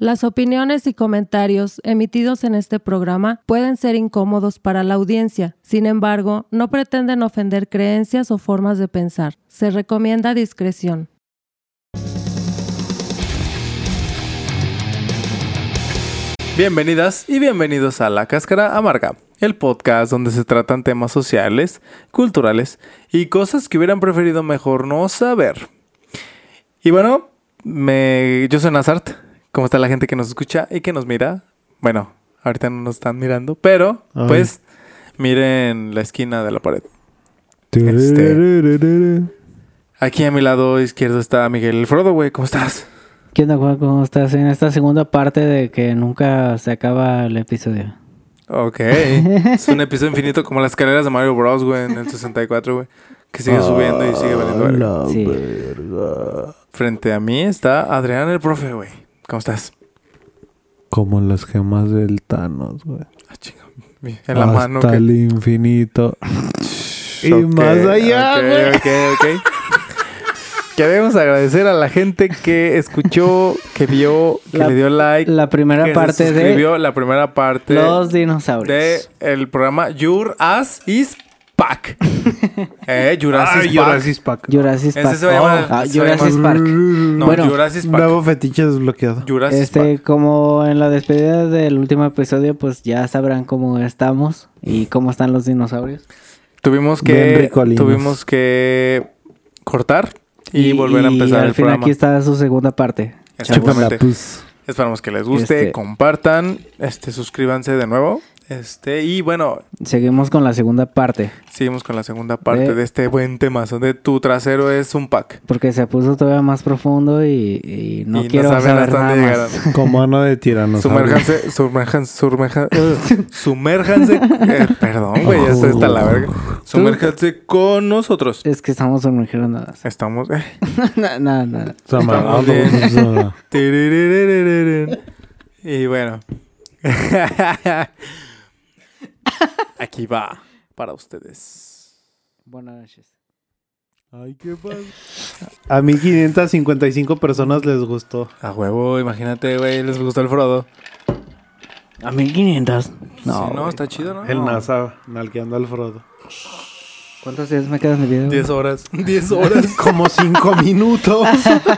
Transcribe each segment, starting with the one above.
Las opiniones y comentarios emitidos en este programa pueden ser incómodos para la audiencia. Sin embargo, no pretenden ofender creencias o formas de pensar. Se recomienda discreción. Bienvenidas y bienvenidos a La Cáscara Amarga, el podcast donde se tratan temas sociales, culturales y cosas que hubieran preferido mejor no saber. Y bueno, yo soy Nazart. ¿Cómo está la gente que nos escucha y que nos mira? Bueno, ahorita no nos están mirando, pero Ay. pues miren la esquina de la pared. Este- Aquí a mi lado izquierdo está Miguel Frodo, güey. ¿Cómo estás? ¿Qué onda, Juan? ¿Cómo estás? En esta segunda parte de que nunca se acaba el episodio. Ok. es un episodio infinito como las escaleras de Mario Bros, güey, en el 64, güey. Que sigue subiendo y sigue valiendo la Sí. verga. Frente a mí está Adrián el profe, güey. ¿Cómo estás? Como las gemas del Thanos, güey. Ah, chinga. En la Hasta mano. que- el infinito. y Ok, más allá, ok, güey. Ok, ok. Queremos agradecer a la gente que escuchó, que vio, que La- le dio like. La primera que parte se de suscribió, la primera parte los dinosaurios. de el programa Your Ass is Pack. eh, Jurassic Ay, Park. Jurassic Park. Jurassic Ese Park. se Ah, se Jurassic Park. No, Bueno, Jurassic Park. Nuevo fetiche desbloqueado. Jurassic Este, Park. como en la despedida del último episodio, pues ya sabrán cómo estamos y cómo están los dinosaurios. Tuvimos que tuvimos que cortar y, volver a empezar al el fin programa. aquí está su segunda parte. Exactamente. Pues. Esperamos que les guste, Este- compartan, este, suscríbanse de nuevo. Este, y bueno, Seguimos con la segunda parte. seguimos con la segunda parte De- de este buen temazo de tu trasero es un pack. Porque se puso todavía más profundo y, y no Y no quiero saben saber hasta nada dónde más. llegaron. Como ano de tiranosaurio. Sumérjanse, sumérjanse, sumérjanse, sumérjanse, eh, perdón, güey, ya hasta la verga. Sumérjanse con nosotros. Es que estamos sumergiendo nada. Estamos, eh, no, no, no. Bien. o sea, Tiriririririririn. Y bueno. Aquí va para ustedes. Buenas noches. Ay, qué padre. A 1555 personas les gustó. A huevo, imagínate, güey, les gustó el Frodo. A 1500. No, Sí, no, está chido, ¿no? El NASA nalgueando al Frodo. ¿Cuántos días me quedan de video? 10 horas. 10 horas. Como 5 minutos.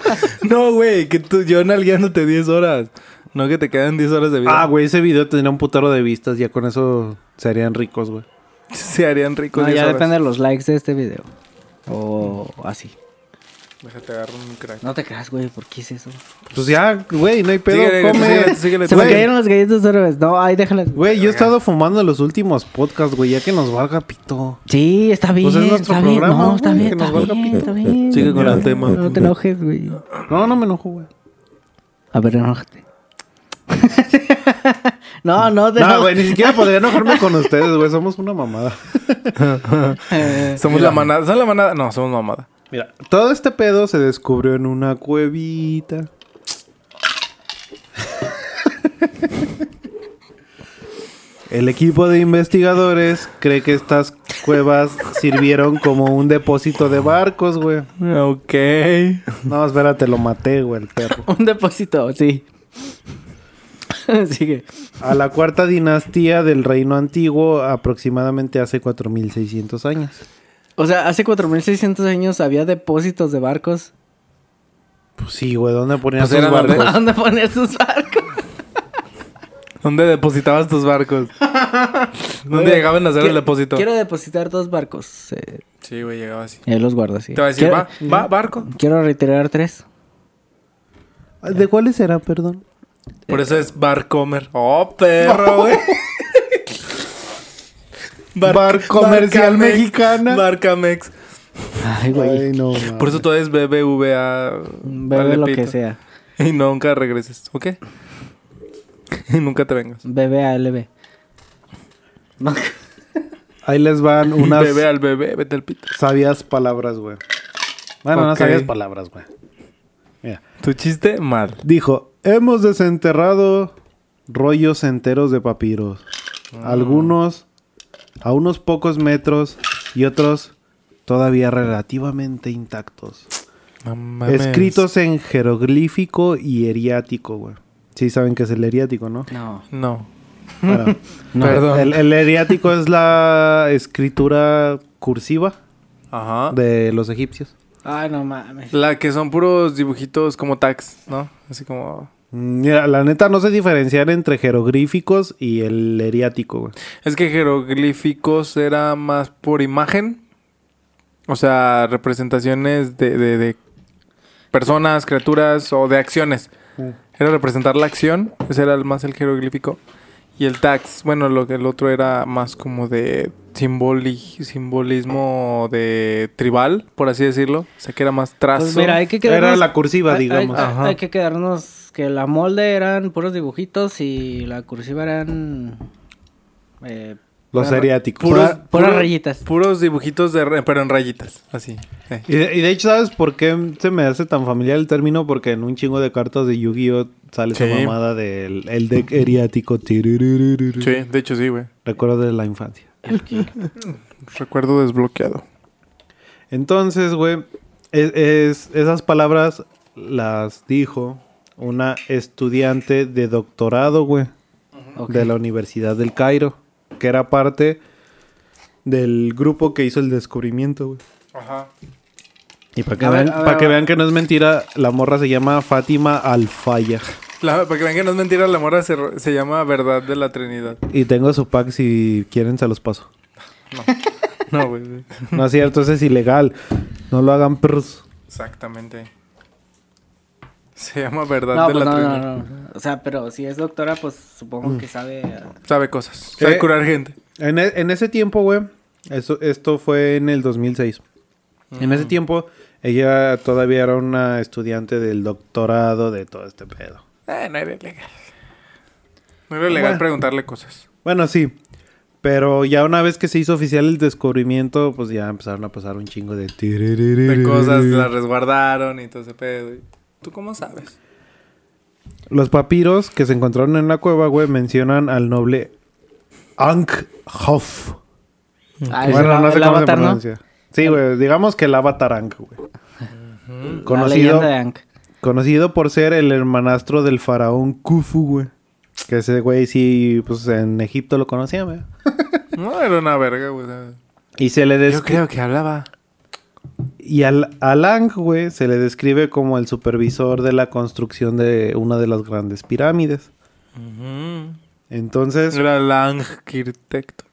no, güey, que tú, yo nalgueándote 10 horas. No que te quedan 10 horas de vida. ah, güey, ese video tendría un putero de vistas. Ya con eso serían ricos, güey. Se harían ricos No, 10 ya horas. depende de los likes de este video. O así. Déjate agarrar un crack. No te creas, güey, ¿por qué es eso? Pues ya, güey, no hay pedo. Síguele, come. síguele, síguele, Se me cayeron las galletas otra vez. No, ahí déjalas. Güey, yo he estado fumando en los últimos podcasts, güey, ya que nos valga pito. Sí, está bien. Pues es nuestro está bien. No, está bien, que nos está valga bien, pito. está bien. Sigue con el tema. No te enojes, güey. No, no me enojo, güey. A ver, enójate. no, no te No, güey, ni siquiera podría enojarme con ustedes, güey. Somos una mamada. Somos la manada. ¿Son la manada? No, somos mamada. Mira, todo este pedo se descubrió en una cuevita. El equipo de investigadores cree que estas cuevas sirvieron como un depósito de barcos, güey. Ok. No, espérate, lo maté, güey, el perro. Un depósito, sí. Sigue. A la cuarta dinastía del reino antiguo, aproximadamente hace 4600 años. O sea, hace 4600 años había depósitos de barcos. Pues sí, güey, ¿dónde ponían Pues donde- barcos? ¿A dónde ponías tus barcos? ¿Dónde depositabas tus barcos? ¿Dónde Oye, llegaban a hacer el depósito? Quiero depositar dos barcos. Eh, Sí, güey, llegaba así. ahí los guardo así. Te va a decir, quiero, va, va, barco. quiero retirar tres. ¿De cuáles era, perdón? Por eso es Barcomer. ¡Oh, perro, güey! Bar Comercial Barcamex, Mexicana. Barcamex. Ay, güey. Ay, no, Por eso todo es BBVA. Bebe vale lo pito. que sea. Y nunca regreses, ¿ok? Y nunca te vengas. Bebe ALB. No. Ahí les van unas Bebé al bebé, vete al pito. sabias palabras, güey. Bueno, no Ok. sabias palabras, güey. Mira. Tu chiste, mal. Dijo, hemos desenterrado rollos enteros de papiros. Ah. Algunos a unos pocos metros y otros todavía relativamente intactos. No. Escritos en jeroglífico y eriático, güey. Sí saben que es el eriático, ¿no? No. No. Bueno, Perdón. El, el eriático es la escritura cursiva Ajá. de los egipcios. Ay, no mames. La que son puros dibujitos como tags, ¿no? Así como... Mira, la neta no sé diferenciar entre jeroglíficos y el eriático, güey. Es que jeroglíficos era más por imagen. O sea, representaciones de, de- de personas, criaturas o de acciones. Era representar la acción. Ese era el- más el jeroglífico. Y el tax, bueno, lo que el otro era más como de simboli- simbolismo de tribal, por así decirlo. O sea, que era más trazo. Pues mira, hay que quedarnos... Era la cursiva, hay- digamos. Hay, Ajá. hay que quedarnos que la molde eran puros dibujitos y la cursiva eran... Eh, Los puras- eriáticos. Puras, Pura- puras puro- rayitas. Puros dibujitos, de, re- pero en rayitas, así. eh. Y de, y de hecho, ¿sabes por qué se me hace tan familiar el término? Porque en un chingo de cartas de Yu-Gi-Oh! sale Sí. esa mamada del el deck eriático. Sí, de hecho sí, güey. Recuerdo de la infancia. Recuerdo desbloqueado. Entonces, güey, es, es- esas palabras las dijo una estudiante de doctorado, güey, de la Universidad del Cairo, que era parte del grupo que hizo el descubrimiento, güey. Ajá. Y para que, A vean, ver, para que vean que no es mentira, la morra se llama Fátima Alfaya. La, para que vean que no es mentira, la morra se, se llama Verdad de la Trinidad. Y tengo su pack, si quieren se los paso. No, güey. No es cierto, eso es ilegal. No lo hagan perros. Exactamente. Se llama Verdad No, de pues la no, no, no. O sea, pero si es doctora, pues supongo que sabe... eh, Sabe cosas. Sabe Eh. curar gente. En, e- en ese tiempo, güey, eso, esto fue en el 2006. En ese tiempo, ella todavía era una estudiante del doctorado de todo este pedo. Eh, no era ilegal. No era Bueno. preguntarle cosas. Bueno, sí. Pero ya una vez que se hizo oficial el descubrimiento, pues ya empezaron a pasar un chingo de... De cosas, las resguardaron y todo ese pedo. y- ¿Tú cómo sabes? Los papiros que se encontraron en la cueva, güey, mencionan al noble Ankh-Hof. Ah, Bueno, el- no sé cómo avatar, se ¿no? pronuncia. Sí, güey, digamos que el avatar Ankh, güey. La Conocido, leyenda de Ankh. conocido por ser el hermanastro del faraón Khufu, güey. Que ese güey sí, pues en Egipto lo conocían, güey. No, era una verga, güey. Y se le Yo describe... creo que hablaba. Y al, al Ankh, güey, se le describe como el supervisor de la construcción de una de las grandes pirámides. Ujú. Entonces, Era el arquitecto.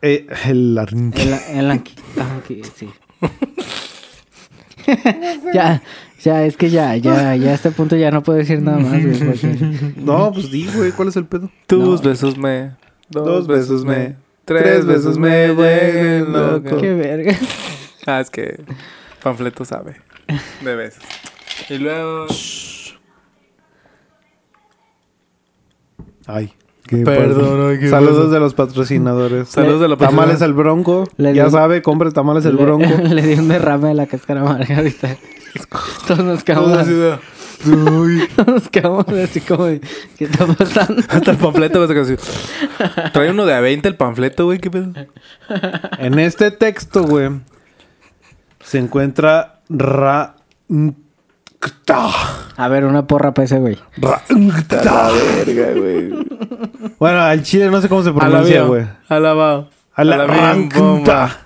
eh, el Ankh. El, el sí. ya, ya, es que ya, ya, ya a este punto ya no puedo decir nada más, güey. porque- No, pues di, güey, ¿cuál es el pedo? Tus No. besos me. Dos, Dos besos me. me, Tres tres besos me vuelven loco. Qué verga. Ah, es que Panfleto sabe. De besos. Y luego. Ay. qué Perdón, padre. ay, qué Saludos pasa. de los patrocinadores. Saludos de la Tamales persona. el Bronco. Le ya sabe, compre tamales el le, Bronco. le di un derrame de la cáscara amarga ahorita. Todos nos quedamos, Uy. todos nos quedamos así como, de, ¿qué está pasando? Hasta el panfleto sacar así. Trae uno de a 20 el panfleto, güey. ¿Qué pedo? En este texto, güey, se encuentra Ra... A ver, una porra para ese güey. Ra... verga, güey. Bueno, al chile no sé cómo se pronuncia, güey. Alabado. A la Alabín, bomba. rancta.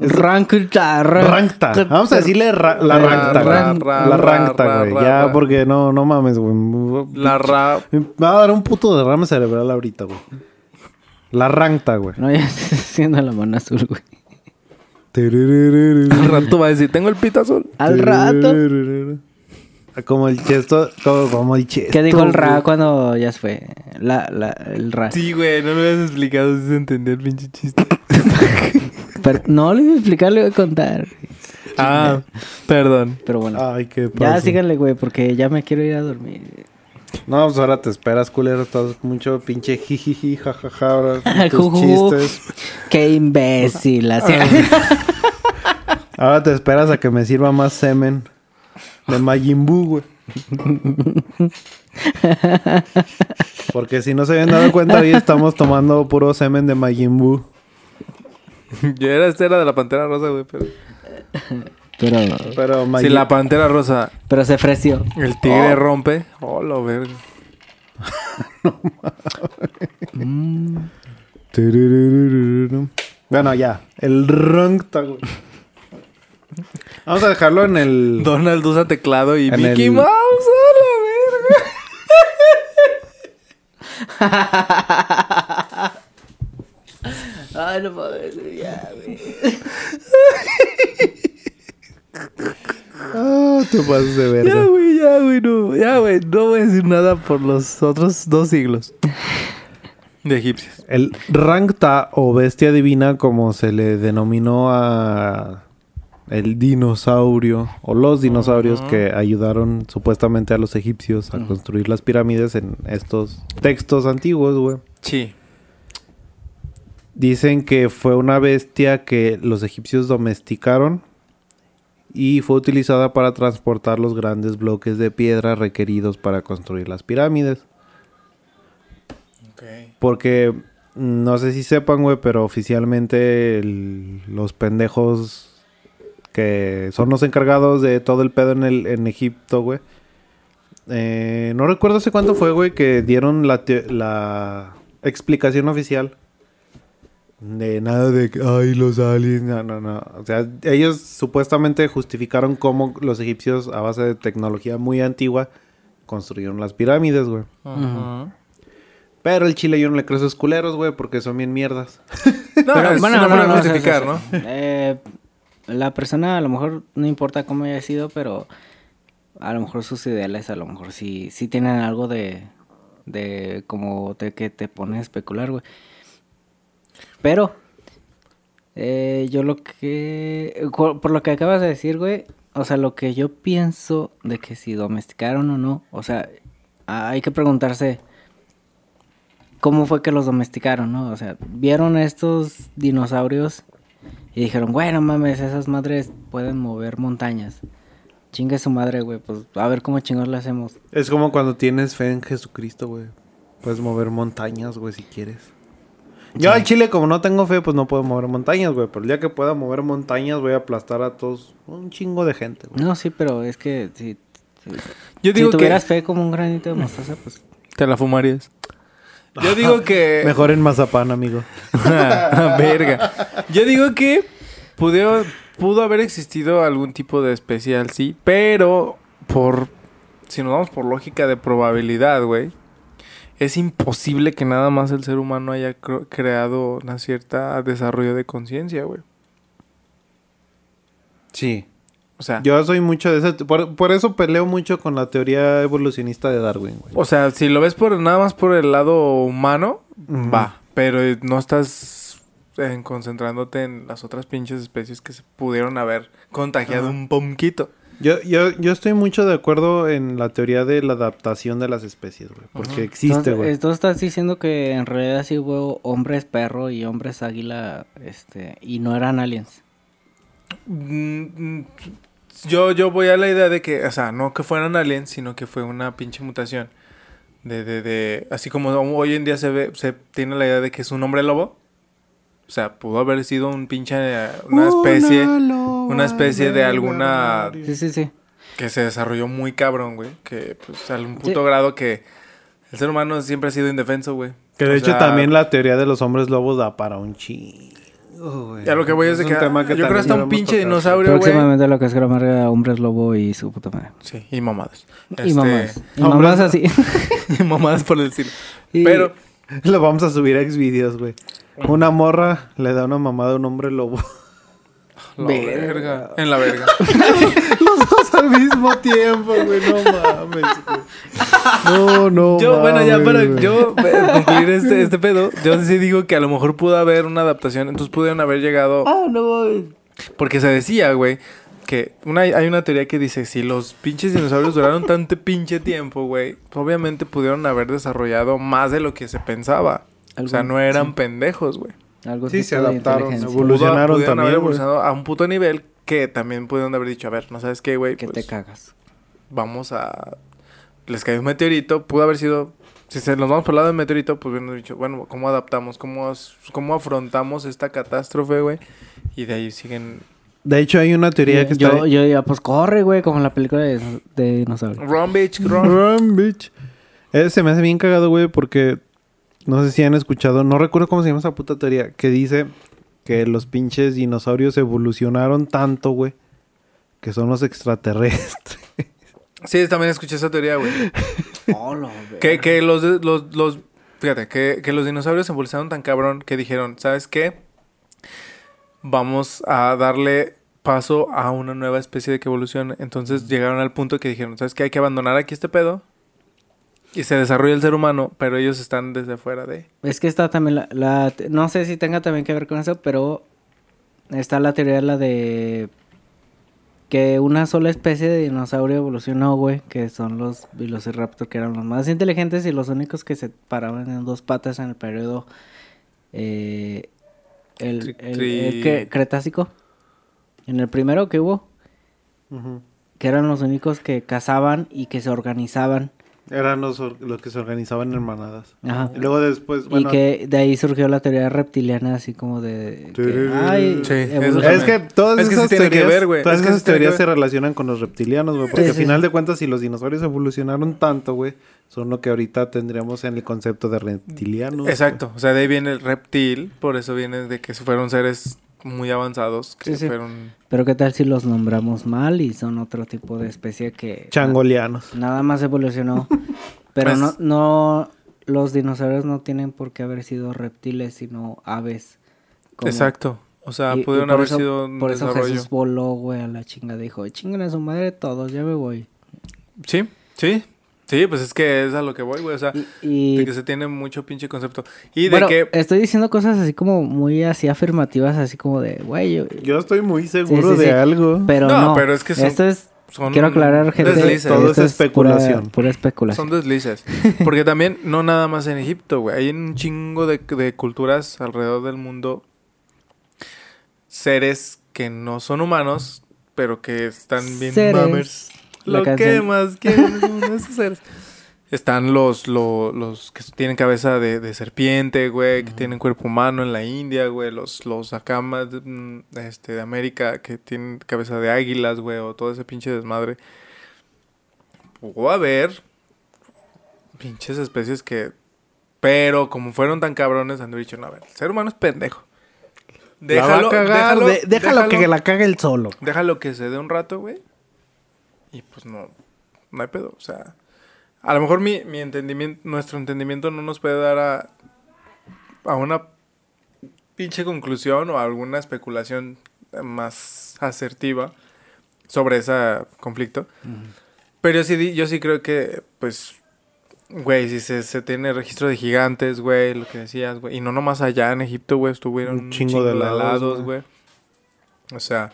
Rancta, Rancta. Vamos a decirle ra- la Ra- rancta, ra- güey. ra- La ra- rancta, ra- güey. Ya, porque no, no mames, güey. La ra... Me va a dar un puto derrame cerebral ahorita, güey. La rancta, güey. No, ya estoy haciendo la mano azul, güey. Al rato va a decir, tengo el pito azul. Al rato. Como el chesto, como, como el chesto. ¿Qué dijo el Ra güey. cuando ya se fue? La, la, el Ra. Sí, güey, no lo habías explicado si se entendía el pinche chiste. Pero no le iba a explicar, le iba a contar. Ah, perdón. Pero bueno. Ay, qué ya pasó. síganle, güey, porque ya me quiero ir a dormir. No, pues ahora te esperas, culero. Estás mucho pinche jijiji, jajaja. Ahora tus chistes. Qué imbécil. así. Ahora te esperas a que me sirva más semen. De Majin Buu, güey. Porque si no se habían dado cuenta, hoy estamos tomando puro semen de Majin Buu. Yo era, este era de la Pantera Rosa, güey, pero... pero, Pero Si la Pantera Rosa, pero se ofreció. el tigre rompe... Oh, lo verga. Tururururu. Bueno, ya. El güey. Vamos a dejarlo en el... Donald usa teclado y En Mickey el- Mouse a la verga. Ay, no mames, güey, ya, güey. Ah, te pasas de Ya, güey, ya, güey, no. Ya, güey, no voy a decir nada por los otros dos siglos. De egipcios. El Rangta o bestia divina, como se le denominó a el dinosaurio o los dinosaurios que ayudaron supuestamente a los egipcios a construir las pirámides en estos textos antiguos, güey. Sí. Dicen que fue una bestia que los egipcios domesticaron y fue utilizada para transportar los grandes bloques de piedra requeridos para construir las pirámides. Porque mm, no sé si sepan, güey, pero oficialmente el- los pendejos que son los encargados de todo el pedo en, el, en Egipto, güey. eh, no recuerdo hace cuánto fue, güey, que dieron la, la explicación oficial. De nada de que, ay, los aliens, no, no, no. O sea, ellos supuestamente justificaron cómo los egipcios, a base de tecnología muy antigua, construyeron las pirámides, güey. Ajá. Pero el chile yo no le creo a esos culeros, güey, porque son bien mierdas. No, Pero, es bueno, una no, no, no, justificar, ¿no? eh, la persona a lo mejor no importa cómo haya sido, pero a lo mejor sus ideales a lo mejor sí, sí tienen algo de, de como de que te pone a especular, güey. Pero eh, yo lo que, por lo que acabas de decir, güey, o sea, lo que yo pienso de que si domesticaron o no, o sea, hay que preguntarse cómo fue que los domesticaron, ¿no? O sea, vieron estos dinosaurios y dijeron, bueno, mames, esas madres pueden mover montañas. Chingue su madre, güey, pues a ver cómo chingados le hacemos. Es como cuando tienes fe en Jesucristo, güey. Puedes mover montañas, güey, si quieres. Yo al chile, como no tengo fe, pues no puedo mover montañas, güey. Pero el día que pueda mover montañas, voy a aplastar a todos, un chingo de gente, güey. No, sí, pero es que si, si, Yo digo si que tuvieras fe como un granito de mostaza, pues... te la fumarías. Yo digo que... Mejor en Mazapán, amigo. Verga. Yo digo que pudo, pudo haber existido algún tipo de especial, sí, pero por si nos vamos por lógica de probabilidad, güey, es imposible que nada más el ser humano haya creado una cierta desarrollo de conciencia, güey. Sí. O sea, Yo soy mucho de ese... Por, por eso peleo mucho con la teoría evolucionista de Darwin, güey. o sea, si lo ves por nada más por el lado humano, va, pero no estás eh, concentrándote en las otras pinches especies que se pudieron haber contagiado un poquito. Yo, yo, yo estoy mucho de acuerdo en la teoría de la adaptación de las especies, güey. Porque existe, güey. Entonces estás diciendo que en realidad sí hubo hombres perro y hombres águila, este, y no eran aliens. Mm, mm, Yo, yo voy a la idea de que, o sea, no que fueran aliens, sino que fue una pinche mutación. De, de, de, así como hoy en día se ve, se tiene la idea de que es un hombre lobo. O sea, pudo haber sido un pinche, una especie, una especie de alguna Sí, sí, sí. que se desarrolló muy cabrón, güey. Que, pues, a un Sí. puto grado que el ser humano siempre ha sido indefenso, güey. Que de O hecho sea, también la teoría de los hombres lobos da para un chingo, güey. Ya lo que voy es de un que, tema yo creo hasta un pinche tocar. dinosaurio, güey. Próximamente lo que es gramática hombres lobo y su puta madre. Sí, y mamadas. Y Este, mamás. Y mamás así. y mamadas por decirlo. Y- Pero, Lo vamos a subir a Xvideos, güey. Una morra le da una mamada a un hombre lobo. la Verga. verga. En la verga. Los dos al mismo tiempo, güey. No mames, güey. No, no. Yo, bueno, ya mames, para güey. yo eh, concluir este, este pedo, yo sí digo que a lo mejor pudo haber una adaptación, entonces pudieron haber llegado. Ah, no mames. Porque se decía, güey, que una, hay una teoría que dice: si los pinches dinosaurios duraron tanto pinche tiempo, güey, obviamente pudieron haber desarrollado más de lo que se pensaba. O sea, no eran sí. pendejos, güey. Algo Sí, se adaptaron, Evolucionaron Pudo- pudieron también, haber evolucionado a un puto nivel que también pudieron haber dicho: a ver, ¿no sabes qué, güey? Que Pues, te cagas. vamos a... Les cayó un meteorito, pudo haber sido... Si se nos vamos por el lado del meteorito, pues hubieran dicho, bueno, ¿cómo adaptamos? ¿Cómo, cómo afrontamos esta catástrofe, güey? Y de ahí siguen... De hecho, hay una teoría que está... yo, yo ya, pues corre, güey, como en la película de, de dinosaurio. Run, bitch, run. Run, bitch. Eh, se me hace bien cagado, güey, porque no sé si han escuchado, no recuerdo cómo se llama esa puta teoría, que dice que los pinches dinosaurios evolucionaron tanto, güey, que son los extraterrestres. Sí, también escuché esa teoría, güey. Oh, lo Que, que los, los, los, fíjate, que, que los dinosaurios evolucionaron tan cabrón que dijeron, ¿sabes qué? Vamos a darle paso a una nueva especie de que evolucione. Entonces llegaron al punto que dijeron, ¿sabes qué? Hay que abandonar aquí este pedo. Y se desarrolla el ser humano, pero ellos están desde fuera de... Es que está también la, la- No sé si tenga también que ver con eso, pero... Está la teoría la de... Que una sola especie de dinosaurio evolucionó, güey. Que son los Velociraptor, que eran los más inteligentes y los únicos que se paraban en dos patas en el periodo... eh, el, el- tri- el que- Cretácico. En el primero que hubo. Que eran los únicos que cazaban y que se organizaban. Eran los, los que se organizaban en manadas. Ajá. Y luego después, bueno... y que de ahí surgió la teoría reptiliana, así como de... que, ay, Sí. Es que todas Es que sí esas que teorías, ver, güey. todas Es que esas teorías se relacionan con los reptilianos, güey. Porque Sí, al final sí. de cuentas, si los dinosaurios evolucionaron tanto, güey, son lo que ahorita tendríamos en el concepto de reptilianos. Exacto, o sea, de ahí viene el reptil, por eso viene de que fueron seres muy avanzados, que Sí, sí. fueron... Pero qué tal si los nombramos mal y son otro tipo de especie que... Changolianos. Nada más evolucionó. Pero Pues- no, no... Los dinosaurios no tienen por qué haber sido reptiles, sino aves. Como- Exacto, o sea, y- pudieron por haber eso- sido un Por eso desarrollo. Jesús voló, güey, a la chinga. Dijo, chingan a su madre todos, ya me voy. Sí, sí, sí, pues es que es a lo que voy, güey, o sea, Y... de que se tiene mucho pinche concepto. Y de bueno, que... estoy diciendo cosas así como muy así afirmativas, así como de, güey, yo- Yo estoy muy seguro Sí, sí, de sí. algo. Pero No, no, pero es que son- esto es... son Quiero aclarar, gente, deslices. Todo esto es pura- especulación. Pura, especulación. Son deslices. Porque también, no nada más en Egipto, güey. Hay un chingo de, de culturas alrededor del mundo. Seres que no son humanos, pero que están bien Seres. mamers. La Lo que canción. más quieren son esos seres. Están los, lo- los que tienen cabeza de, de serpiente, güey, que tienen cuerpo humano en la India, güey, los, los acá más de, mm, este, de América que tienen cabeza de águilas, güey, o todo ese pinche desmadre. Pudo haber pinches especies que... Pero como fueron tan cabrones, han dicho, no, a ver, el ser humano es pendejo. la va a cagar. de- déjalo, que déjalo- la cague el solo. Déjalo que se dé un rato, güey. Y pues no, no hay pedo. O sea, a lo mejor mi, mi entendimiento, nuestro entendimiento no nos puede dar a, a una pinche conclusión o a alguna especulación más asertiva sobre ese conflicto. Pero yo sí, yo sí creo que, pues, güey, si se, se tiene registro de gigantes, güey, lo que decías, güey. Y no nomás allá en Egipto, güey, estuvieron Un chingo de helados, güey. O sea,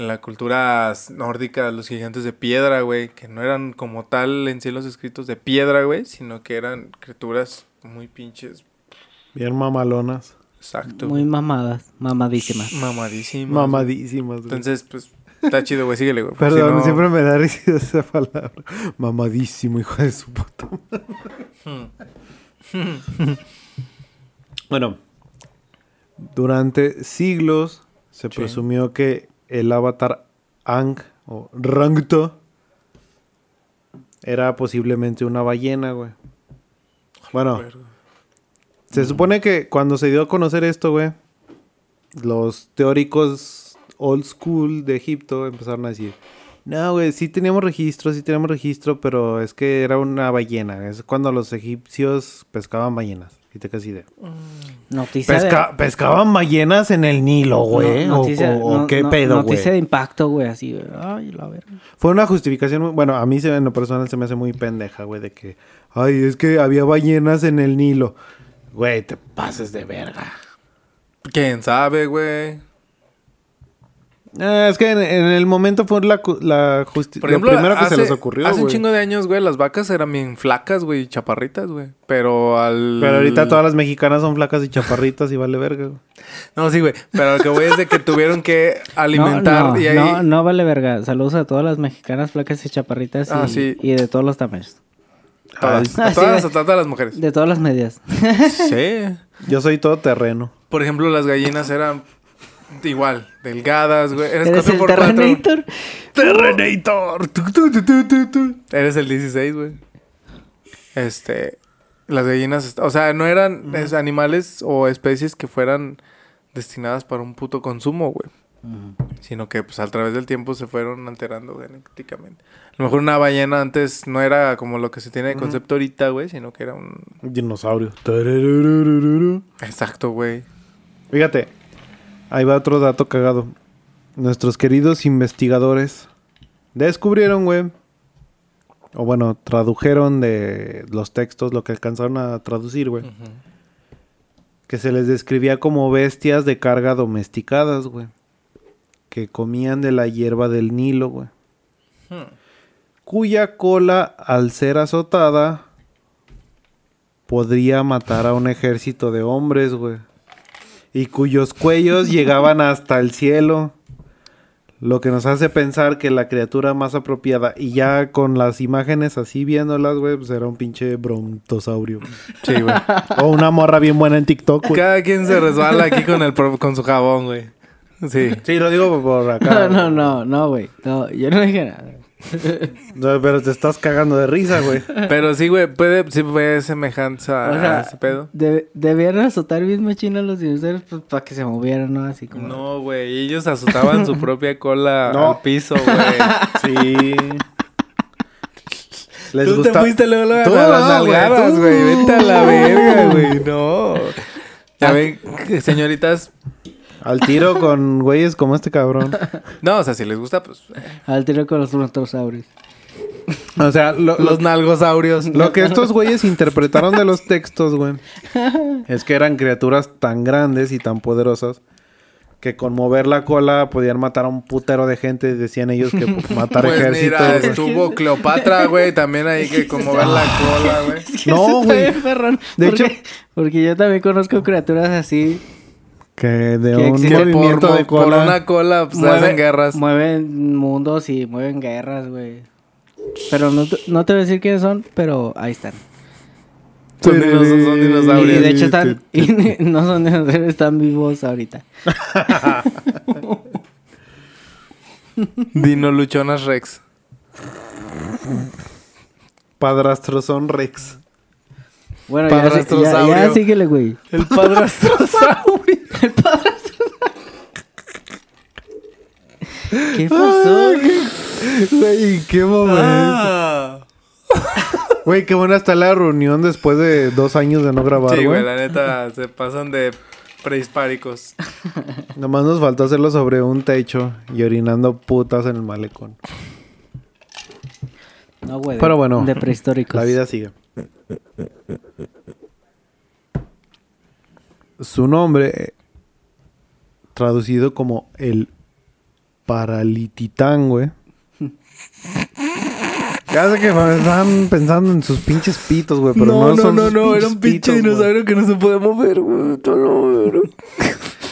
en la cultura nórdica, los gigantes de piedra, güey, que no eran como tal en sí los escritos de piedra, güey, sino que eran criaturas muy pinches. Bien mamalonas. Exacto. Muy mamadas, mamadísimas. mamadísimas. Mamadísimas, güey. Entonces, pues, está chido, güey, síguele, güey. Perdón, si no- siempre me da risa esa palabra. Mamadísimo, hijo de su puta madre. bueno, durante siglos se Sí. presumió que el avatar Ang o Rangto era posiblemente una ballena, güey. Bueno, se supone que cuando se dio a conocer esto, güey, los teóricos old school de Egipto empezaron a decir, no, güey, sí teníamos registro, sí teníamos registro, pero es que era una ballena. Es cuando los egipcios pescaban ballenas. Y te quedas idea. Noticia Pesca- pescaban ballenas en el Nilo, de... güey. no- o, noticia, o- o no- qué no- pedo, güey. Noticia de impacto, güey, así, güey. Ay, la verga. Fue una justificación, muy- bueno, a mí se- en lo personal se me hace muy pendeja, güey, de que, ay, es que había ballenas en el Nilo. Güey, te pases de verga. ¿Quién sabe, güey? Eh, es que en, en el momento fue la, la justi- Por lo ejemplo, primero que hace, se les ocurrió, hace un chingo de años, güey, las vacas eran bien flacas, güey, y chaparritas, güey. Pero al... Pero ahorita todas las mexicanas son flacas y chaparritas y vale verga, güey. No, sí, güey. Pero lo que voy es de que tuvieron que alimentar no, no, y ahí... no, no vale verga. Saludos a todas las mexicanas flacas y chaparritas y, Ah, sí. y de todos los tamaños. Todas, Ay, a todas, sí, a todas las mujeres. De todas las medias. Sí. Yo soy todo terreno. Por ejemplo, las gallinas eran igual, delgadas, güey. Eres Eres 4 el por 4 Terrenator. ¡Terrenator! Eres el 16, güey. este, las gallinas, o sea, no eran es, animales o especies que fueran destinadas para un puto consumo, güey. Sino que pues a través del tiempo se fueron alterando genéticamente. A lo mejor una ballena antes no era como lo que se tiene de concepto ahorita, güey, sino que era un... Dinosaurio. Exacto, güey. Fíjate, ahí va otro dato cagado. Nuestros queridos investigadores descubrieron, güey. O bueno, tradujeron de los textos lo que alcanzaron a traducir, güey. Que se les describía como bestias de carga domesticadas, güey. Que comían de la hierba del Nilo, güey. Cuya cola, al ser azotada, podría matar a un ejército de hombres, güey. Y cuyos cuellos llegaban hasta el cielo. Lo que nos hace pensar que la criatura más apropiada, y ya con las imágenes así viéndolas, güey, pues era un pinche brontosaurio. Sí, güey. o una morra bien buena en TikTok, güey. Cada quien se resbala aquí con el pro- con su jabón, güey. Sí. Sí, lo digo por No, acá. no, no, no, güey. No, yo no dije nada. No, Pero te estás cagando de risa, güey. Pero sí, güey, puede, sí puede semejanza O sea, a ese pedo. de- debían azotar bien machino a los dinosaurios pues, para que se movieran, ¿no? Así como... No, güey, ellos azotaban su propia cola No. al piso, güey. Sí. Les Tú gusta- te fuiste luego, luego Tú a las nalgadas, güey. Vete a la verga, güey. No. Ya ven, señoritas. Al tiro con güeyes como este cabrón. No, o sea, si les gusta, pues. Al tiro con los brontosaurios. O sea, lo, lo- Los nalgosaurios. Lo que estos güeyes interpretaron de los textos, güey, es que eran criaturas tan grandes y tan poderosas que con mover la cola podían matar a un putero de gente. Decían ellos que matar Pues ejércitos. mira, estuvo Cleopatra, güey. También ahí que con mover la cola, güey. No, güey. bien perrón, De porque- hecho- Porque yo también conozco criaturas así. Que de Que un existe Que por, movimiento de por cola. una cola pues, mueve- hacen guerras. Mueven mundos y mueven guerras, güey. Pero no, te- no te voy a decir quiénes son, pero ahí están. Son, dinos- son Y dinosaurios. de hecho están... y no son dinosaurios, están vivos ahorita. Dino Luchonas Rex. Padrastros son Rex. Bueno, ya, sí- ya, Padrastrosaurio. ya síguele, güey. El padrastrosaurio. ¿Qué pasó? Güey, qué momento. Ah. Güey, qué buena está la reunión después de dos años de no grabar, Sí, güey, güey. la neta se pasan de prehispáricos. Nomás nos faltó hacerlo sobre un techo y orinando putas en el malecón. No, güey. Pero bueno, De prehistóricos. La vida sigue. Su nombre, traducido como el Paralititán, güey. Ya sé que están pensando en sus pinches pitos, güey, pero no, son sus pinches pitos, güey. que no se puede mover, güey.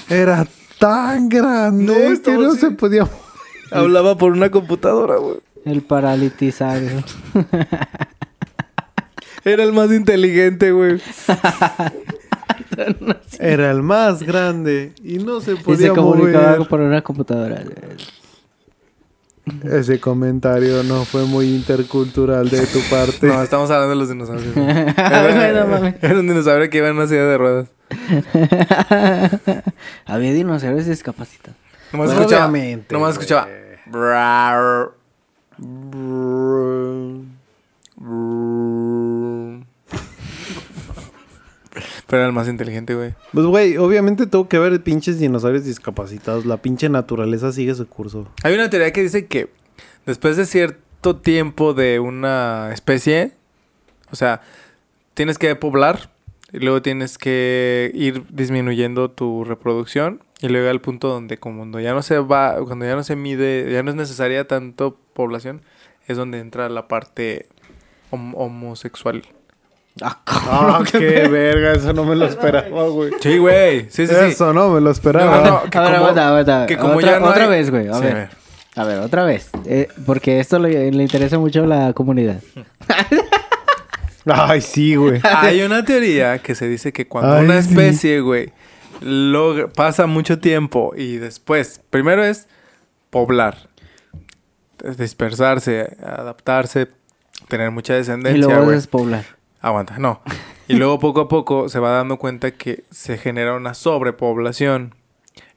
Era tan grande No, que no así. se podía... Hablaba por una computadora, güey. El paralitizado. Era el más inteligente, güey. Era el más grande y no se y se podía comunicaba mover. por una computadora. Ese comentario no fue muy intercultural de tu parte. No, estamos hablando de los dinosaurios. Era un dinosaurio que iba en una silla de ruedas. Había dinosaurios discapacitados. Nomás Pues, escuchaba. obviamente, Nomás escuchaba. "Brar, brr, brr". Pero era el más inteligente, güey. Pues, güey, obviamente tuvo que ver pinches dinosaurios discapacitados. La pinche naturaleza sigue su curso. Hay una teoría que dice que después de cierto tiempo de una especie, o sea, tienes que poblar y luego tienes que ir disminuyendo tu reproducción y luego al punto donde como cuando ya no se va, cuando ya no se mide, ya no es necesaria tanto población, es donde entra la parte hom- homosexual. Ah, qué verga, eso no me lo esperaba, güey. Sí, güey. Sí, sí, sí. Eso no me lo esperaba. no, no, que A ver, como- aguanta, aguanta. que como otra, ya no otra hay- vez, güey. A, Sí, ver. a ver, otra vez. Eh, porque esto le, le interesa mucho a la comunidad. Ay, sí, güey. Hay una teoría que se dice que cuando Ay, una sí. especie, güey, logra- pasa mucho tiempo y después, primero es poblar, dispersarse, adaptarse, tener mucha y descendencia, luego güey. despoblar. Aguanta, no. Y luego poco a poco se va dando cuenta que se genera una sobrepoblación.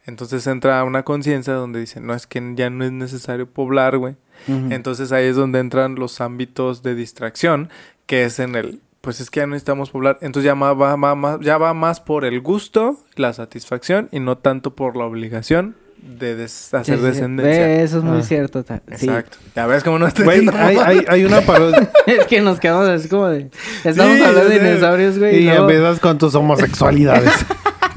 Entonces entra una conciencia donde dice, no, es que ya no es necesario poblar, güey. Entonces ahí es donde entran los ámbitos de distracción, que es en el, pues es que ya no necesitamos poblar. Entonces ya va, va- ma- ya va más por el gusto, la satisfacción y no tanto por la obligación de des- hacer Sí, sí, sí. descendencia. Eso es muy Ah. cierto. sí. Exacto. Ya ves cómo no estoy Güey, diciendo hay, hay, hay una parodia. es que nos quedamos así como de. Estamos Sí, hablando de dinosaurios, güey. y luego- empiezas con tus homosexualidades.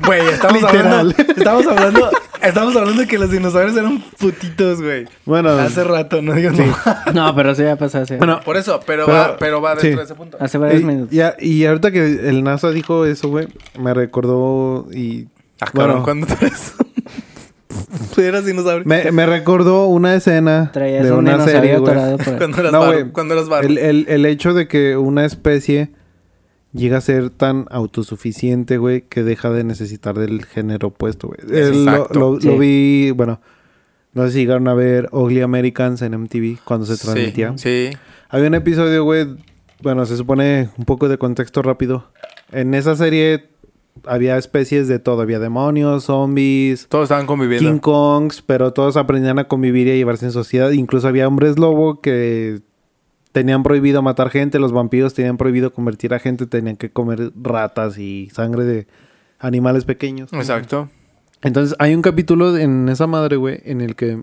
Güey, estamos Literal. hablando, estamos hablando, estamos hablando de que los dinosaurios eran putitos, güey. bueno, Hace rato, no digas mamá. No, pero sí ya pasó hace, bueno, Por eso, pero, Pero- va, pero va dentro sí. de ese punto. hace varios y, minutos. ya- y ahorita que el NASA dijo eso, güey, me recordó y... Ah, bueno, ¿cuándo tú eres? Eras dinosaurio. me, me recordó una escena Traías de un una serie, güey. Cuando eras No, barro. güey. Cuando eras barro. El, el, el hecho de que una especie llega a ser tan autosuficiente, güey, que deja de necesitar del género opuesto, güey. Lo, Exacto. lo- Sí. lo vi, bueno, no sé si llegaron a ver Ugly Americans en MTV cuando se transmitía. Sí, sí. Había un episodio, güey, bueno, se supone un poco de contexto rápido. En esa serie había especies de todo, había demonios, zombies, Todos estaban conviviendo. King Kongs, pero todos aprendían a convivir y a llevarse en sociedad. Incluso había hombres lobo que tenían prohibido matar gente, los vampiros tenían prohibido convertir a gente, tenían que comer ratas y sangre de animales pequeños. Exacto. Entonces hay un capítulo en esa madre, güey, en el que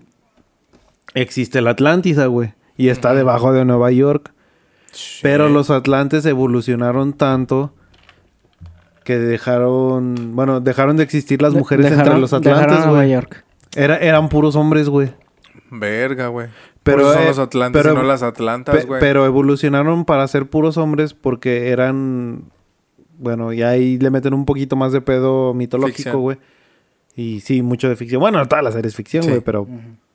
existe la Atlántida, güey, y está debajo de Nueva York. Pero los atlantes evolucionaron tanto que dejaron, bueno, dejaron de existir las mujeres Dejaron- entre los atlantes, güey. Era, eran puros hombres, güey. Verga, güey. Pero, Pero son eh, los atlantes pero- y no las atlantas, Pe- güey. pero evolucionaron para ser puros hombres porque eran, bueno, y ahí le meten un poquito más de pedo mitológico, güey. Y sí, mucho de ficción. Bueno, toda la serie es ficción, Sí. güey, pero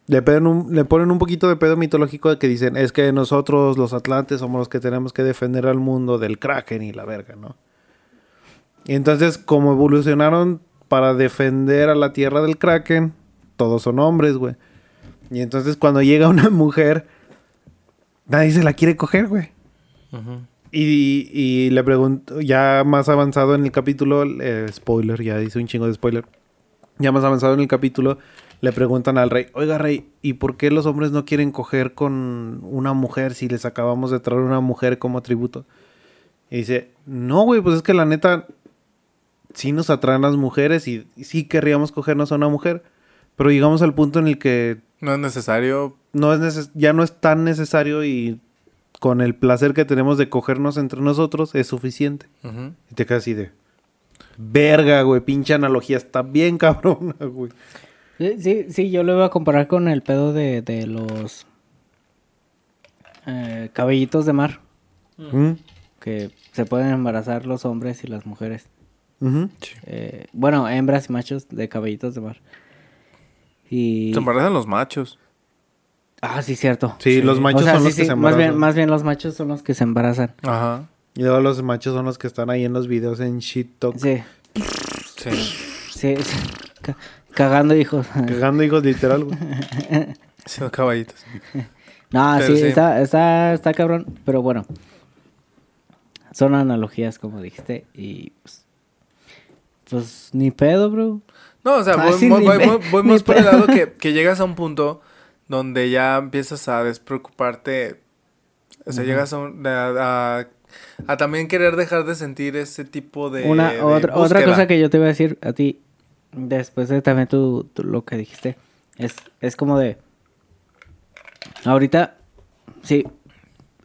le, pegan un- le ponen un poquito de pedo mitológico de que dicen, es que nosotros, los atlantes, somos los que tenemos que defender al mundo del kraken y la verga, ¿no? Y entonces, como evolucionaron para defender a la tierra del kraken, todos son hombres, güey. Y entonces cuando llega una mujer, nadie se la quiere coger, güey. Y, y le pregunto, ya más avanzado en el capítulo, eh, spoiler, ya hice un chingo de spoiler. Ya más avanzado en el capítulo, le preguntan al rey, oiga rey, ¿y por qué los hombres no quieren coger con una mujer si les acabamos de traer una mujer como tributo? Y dice, no, güey, pues es que la neta, sí nos atraen las mujeres y, y sí querríamos cogernos a una mujer, pero llegamos al punto en el que No es necesario. no es neces- ya no es tan necesario y con el placer que tenemos de cogernos entre nosotros es suficiente. Y te quedas así de... Verga, güey, pinche analogía, está bien cabrona, güey. Sí, sí, sí, yo lo iba a comparar con el pedo de, de los eh, cabellitos de mar. ¿Mm? Que se pueden embarazar los hombres y las mujeres. Eh, bueno, hembras y machos de cabellitos de mar. Y... Se embarazan los machos. Ah, sí, cierto. Sí, los machos O sea, son sí, los que sí, se más bien, embarazan. más bien los machos son los que se embarazan. Ajá. Y luego los machos son los que están ahí en los videos en shit talk. Sí, Sí. sí, sí. Ca- cagando hijos. Cagando hijos literal, güey. Sí, los caballitos. No, Pero sí, sí. Está, está, está cabrón, pero bueno. Son analogías, como dijiste, y pues, pues ni pedo, bro. No, o sea, Ah, voy, sí, voy- voy- voy- más por el lado que, que llegas a un punto donde ya empiezas a despreocuparte. O sea, llegas a, un- a, a- a también querer dejar de sentir ese tipo de. Una de otra, otra cosa que yo te iba a decir a ti, después de también tú, tú lo que dijiste, es, es como de, ahorita, sí,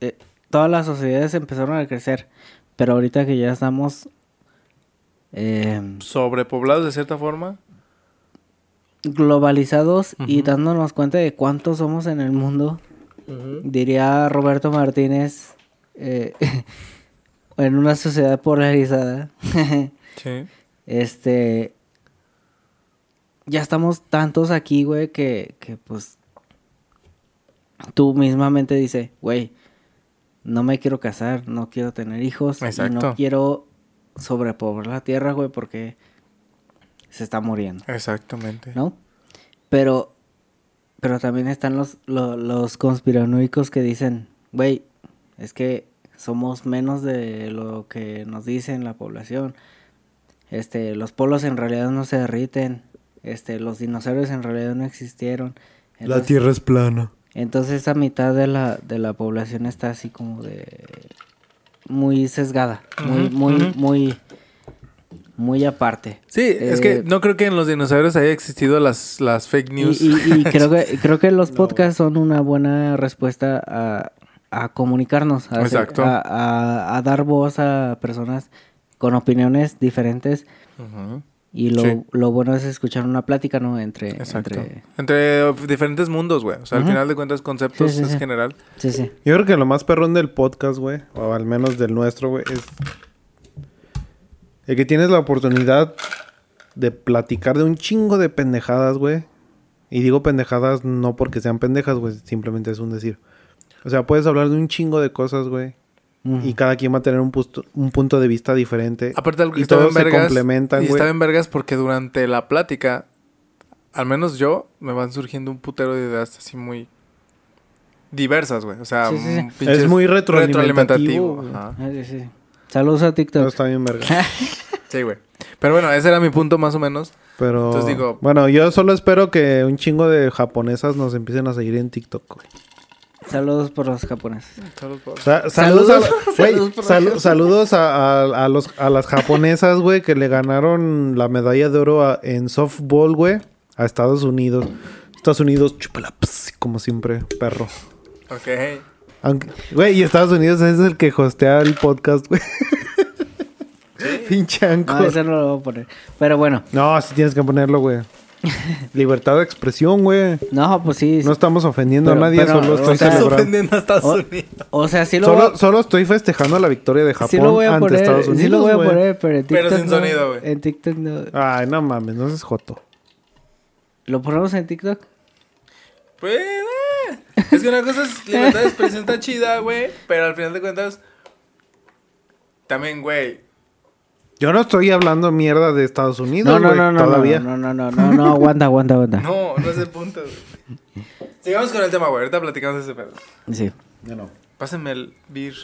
eh, todas las sociedades empezaron a crecer, pero ahorita que ya estamos eh, Sobrepoblados de cierta forma. globalizados y dándonos cuenta de cuántos somos en el mundo, diría Roberto Martínez, eh, en una sociedad polarizada. Sí. Este. Ya estamos tantos aquí, güey, que, que pues. Tú mismamente dice, güey, no me quiero casar, no quiero tener hijos, y no quiero sobrepoblar la tierra, güey, porque se está muriendo, Exactamente. ¿no? Pero. Pero también están los, lo- los conspiranoicos que dicen, güey, es que somos menos de lo que nos dicen la población. Este, los polos en realidad no se derriten. Este, los dinosaurios en realidad no existieron. La tierra es plana. entonces esa mitad de la, de la población está así como de muy sesgada, muy, muy, muy, muy aparte. Sí, es Eh, que no creo que en los dinosaurios haya existido las, las fake news. y- y creo que creo que los podcasts son una buena respuesta a, a comunicarnos, a, hacer- a, a- a dar voz a personas con opiniones diferentes. Ujú, Y lo, Sí. lo bueno es escuchar una plática, ¿no? Entre, Exacto. entre... Entre diferentes mundos, güey. O sea, al final de cuentas, conceptos Sí, sí, es sí. general. Sí, sí. Yo creo que lo más perrón del podcast, güey, o al menos del nuestro, güey, es el que tienes la oportunidad de platicar de un chingo de pendejadas, güey. Y digo pendejadas no porque sean pendejas, güey, simplemente es un decir. O sea, puedes hablar de un chingo de cosas, güey. Y cada quien va a tener un, pusto- un punto de vista diferente. Aparte, algo que y está todos bien se vergas. complementan, y güey. está bien vergas porque durante la plática, al menos yo, me van surgiendo un putero de ideas así muy diversas, güey. O sea, Sí, sí, sí. pinches Es muy retroalimentativo, güey. Ajá. Sí, sí. Saludos a TikTok. está bien verga. Sí, güey. Pero bueno, ese era mi punto más o menos. Pero Entonces digo- bueno, yo solo espero que un chingo de japonesas nos empiecen a seguir en TikTok, güey. Saludos por los japoneses. Saludos Sa- saludos, Saludos. a, Saludos a, a- a los, a las japonesas, güey, que le ganaron la medalla de oro a- en softball, güey, a Estados Unidos. Estados Unidos, chúpala, ps, como siempre, perro. Ok. Aunque, güey, y Estados Unidos es el que hostea el podcast, güey. Pinche anco. No, ese no lo voy a poner. Pero bueno. No, sí tienes que ponerlo, güey. Libertad de expresión, güey. No, pues sí. No estamos ofendiendo Pero- a nadie, pero, solo o estoy sea, Estás celebrando. ofendiendo a Estados O- Unidos. O sea, sí lo Solo, voy solo estoy festejando la victoria de a, Japón sí lo voy a ante poner. Estados Unidos. sí lo voy a poner, pero en Pero TikTok sin no. sonido, güey. En TikTok no. Ay, no mames, no es joto. ¿Lo ponemos en TikTok? Pues, eh, es que una cosa es libertad de expresión está chida, güey. Pero al final de cuentas, también, güey. Yo no estoy hablando mierda de Estados Unidos, No, no, no, no, todavía. no, no, no, no, no, aguanta, aguanta, aguanta. No, no es el punto, güey. Sigamos con el tema, güey. Ahorita platicamos de ese pedo. Sí. Yo no. Pásenme el beer.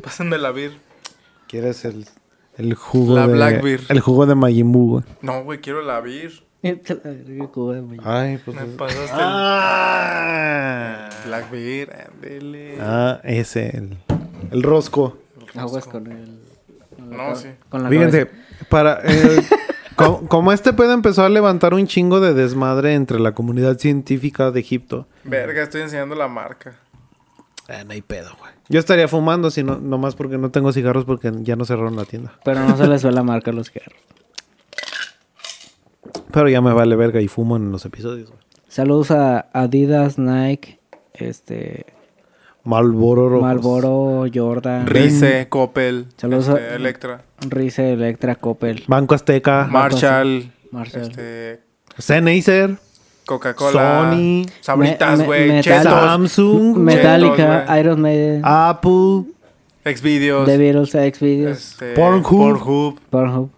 Pásenme la beer. ¿Quieres el, el jugo La de... Black Beer. El jugo de Majin güey. No, güey, quiero la beer. Ay, pues... Me pasaste Ah, el Black Beer. Ándele. ah, ese, el, el rosco. Aguas con el. La No, sí. Con la Fíjense, cabeza. para... eh, co- como este pedo empezó a levantar un chingo de desmadre entre la comunidad científica de Egipto. Verga, estoy enseñando la marca. Eh, no hay pedo, güey. Yo estaría fumando, si no, nomás porque no tengo cigarros porque ya no cerraron la tienda. Pero no se les suele marcar los cigarros. Pero ya me vale verga y fumo en los episodios, güey. Saludos a Adidas, Nike, este, Malboro Rojos. Malboro, Jordan, Rice, Coppel, Saludos este, a- Electra, Rice, Electra, Coppel, Banco Azteca. Marshall, Marshall. este, Sennheiser. Coca-Cola, Sony, Sabritas, Me- me- güey, Metal- Chetos, Samsung. Metallica, güey. Iron Maiden, Apple. Xvideos, The Beatles, Xvideos, este, Pornhub. Pornhub, Pornhub,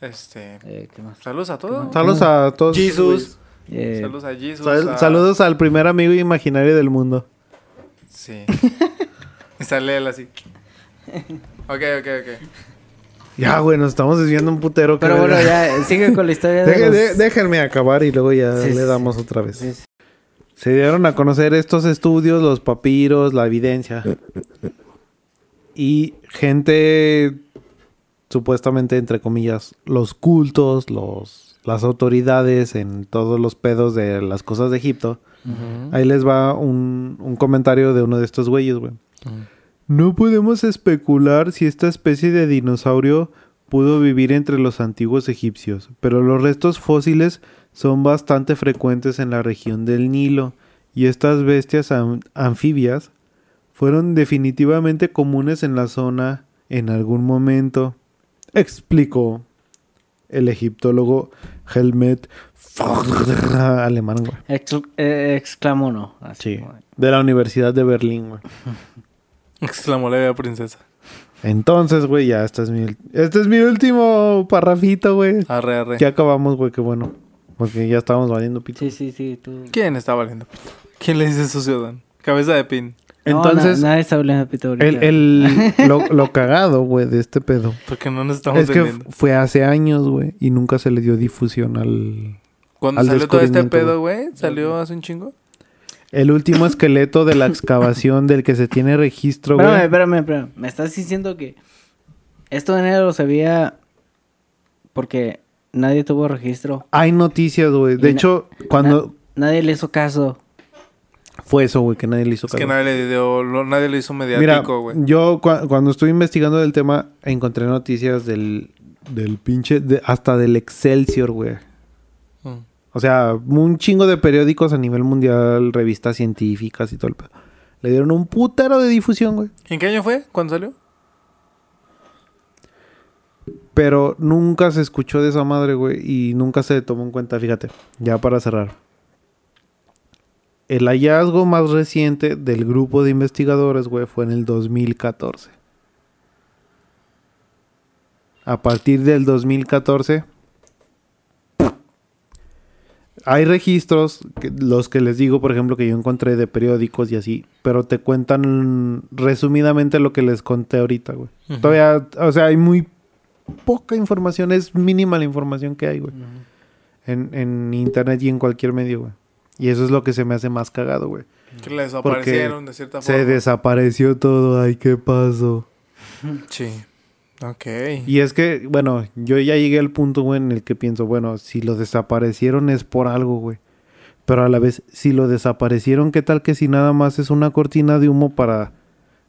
este, eh, ¿qué más? saludos a todos. Saludos a todos. Jesus, Eh, saludos a Jesus. Sal- a- Saludos al primer amigo imaginario del mundo. Sí. y sale él así. Ok, ok, ok. Ya, güey, nos estamos desviando un putero. que Pero bueno, ya sigue con la historia de Deje- los- de- déjenme acabar y luego ya Sí, le damos otra vez. Sí, sí. Se dieron a conocer estos estudios, los papiros, la evidencia. Y gente, supuestamente, entre comillas, los cultos, los, las autoridades en todos los pedos de las cosas de Egipto. Ahí les va un, un comentario de uno de estos güeyes, güey. No podemos especular si esta especie de dinosaurio pudo vivir entre los antiguos egipcios, pero los restos fósiles son bastante frecuentes en la región del Nilo y estas bestias am- anfibias fueron definitivamente comunes en la zona en algún momento, explicó el egiptólogo Helmet alemán, güey. Ex- eh, exclamó no. así Sí, de la Universidad de Berlín, güey. Exclamó la bella princesa. Entonces, güey, ya este es mi este es mi último parrafito, güey. Arre, arre. Ya acabamos, güey, qué bueno. Porque ya estábamos valiendo pito. Sí, sí, sí, tú. ¿Quién está valiendo? ¿Quién le dice eso, ciudadano? Cabeza de pin. No, Entonces, na- nadie sabe ahorita. el, el- lo, lo cagado, güey, de este pedo. Porque no nos estamos es que vendiendo. fue hace años, güey, y nunca se le dio difusión al... Cuando al salió todo este pedo, güey, salió hace un chingo. El último esqueleto de la excavación del que se tiene registro, Espérame, güey. espérame, espérame. Me estás diciendo que esto de enero lo sabía porque nadie tuvo registro. Hay noticias, güey. De Y na- hecho, cuando Na- nadie le hizo caso. Fue eso, güey, que nadie le hizo Es caso. que nadie le, dio, lo- nadie le hizo mediático, güey. yo cua- cuando estuve investigando del tema, encontré noticias del, del pinche, de- hasta del Excelsior, güey. Mm. O sea, un chingo de periódicos a nivel mundial, revistas científicas y todo el pedo. Le dieron un putero de difusión, güey. ¿En qué año fue? ¿Cuándo salió? Pero nunca se escuchó de esa madre, güey. Y nunca se tomó en cuenta, fíjate. Ya para cerrar. El hallazgo más reciente del grupo de investigadores, güey, fue en el 2014. A partir del 2014... Hay registros, que- los que les digo, por ejemplo, que yo encontré de periódicos y así, pero te cuentan resumidamente lo que les conté ahorita, güey. Todavía, o sea, hay muy poca información, es mínima la información que hay, güey. En, en internet y en cualquier medio, güey. Y eso es lo que se me hace más cagado, güey. Que le desaparecieron de cierta Se forma. desapareció todo, ay, qué pasó. Sí. Ok. Y es que, bueno, yo ya llegué al punto, güey, en el que pienso, bueno, si lo desaparecieron es por algo, güey. Pero a la vez, si lo desaparecieron, ¿qué tal que si nada más es una cortina de humo para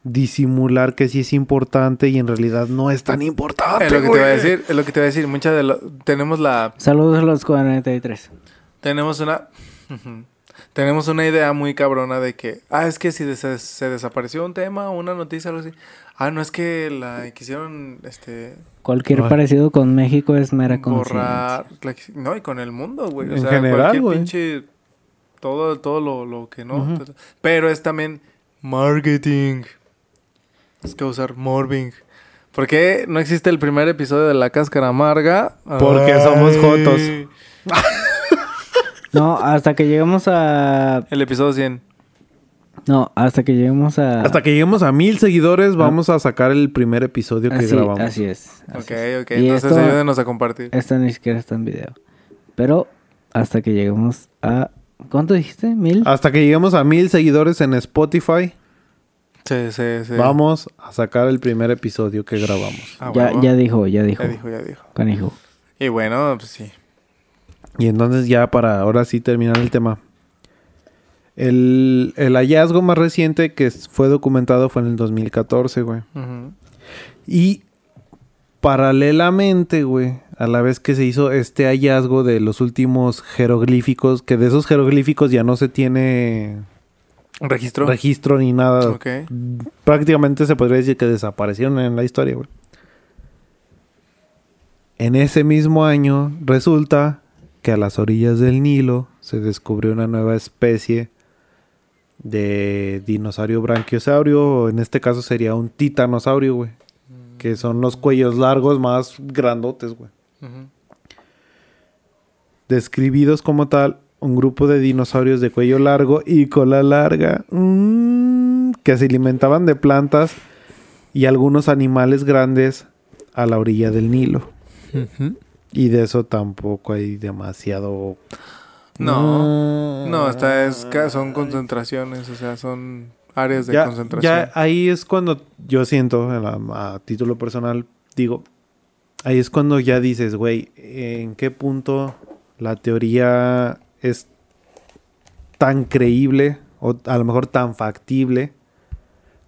disimular que sí es importante y en realidad no es tan importante, Es lo que te voy a decir, es lo que te voy a decir. Muchas de lo- tenemos la Saludos a los 43. tenemos una tenemos una idea muy cabrona de que ah, es que si des- se desapareció un tema o una noticia algo así. Ah, no es que la quisieron este Cualquier Ay. parecido con México es mera coincidencia. borrar, la no, y con el mundo, güey, o En sea, general, cualquier güey. pinche todo todo lo, lo que no, pero es también marketing. Es causar morbing. ¿Por qué no existe el primer episodio de La Cáscara Amarga? Porque somos jotos. No, hasta que lleguemos a... El episodio 100. No, hasta que lleguemos a... Hasta que lleguemos a mil seguidores, vamos a sacar el primer episodio que así, grabamos. así es. así Ok, ok. Y Entonces esto- ayúdenos a compartir. Esto ni siquiera está en video. Pero hasta que lleguemos a... ¿Cuánto dijiste? ¿Mil? Hasta que lleguemos a mil seguidores en Spotify, Sí, sí, sí. vamos a sacar el primer episodio que grabamos. Ah, ya, ya dijo, ya dijo. Ya dijo, ya dijo. Canijo. Y bueno, pues sí. Y entonces ya para ahora sí terminar el tema. El, el hallazgo más reciente que fue documentado fue en el 2014, güey. Ujú. Y paralelamente, güey, a la vez que se hizo este hallazgo de los últimos jeroglíficos, que de esos jeroglíficos ya no se tiene ¿Registro? registro ni nada. Ok. Prácticamente se podría decir que desaparecieron en la historia, güey. En ese mismo año resulta que a las orillas del Nilo se descubrió una nueva especie de dinosaurio branquiosaurio, o en este caso sería un titanosaurio, güey. Que son los cuellos largos más grandotes, güey. Describidos como tal, un grupo de dinosaurios de cuello largo y cola larga, mm, que se alimentaban de plantas y algunos animales grandes a la orilla del Nilo. Y de eso tampoco hay demasiado... No. Mm. No, esta es, son concentraciones, o sea, son áreas de ya, concentración. ya ahí es cuando yo siento, a, la- a título personal, digo, ahí es cuando ya dices, güey, ¿en qué punto la teoría es tan creíble o a lo mejor tan factible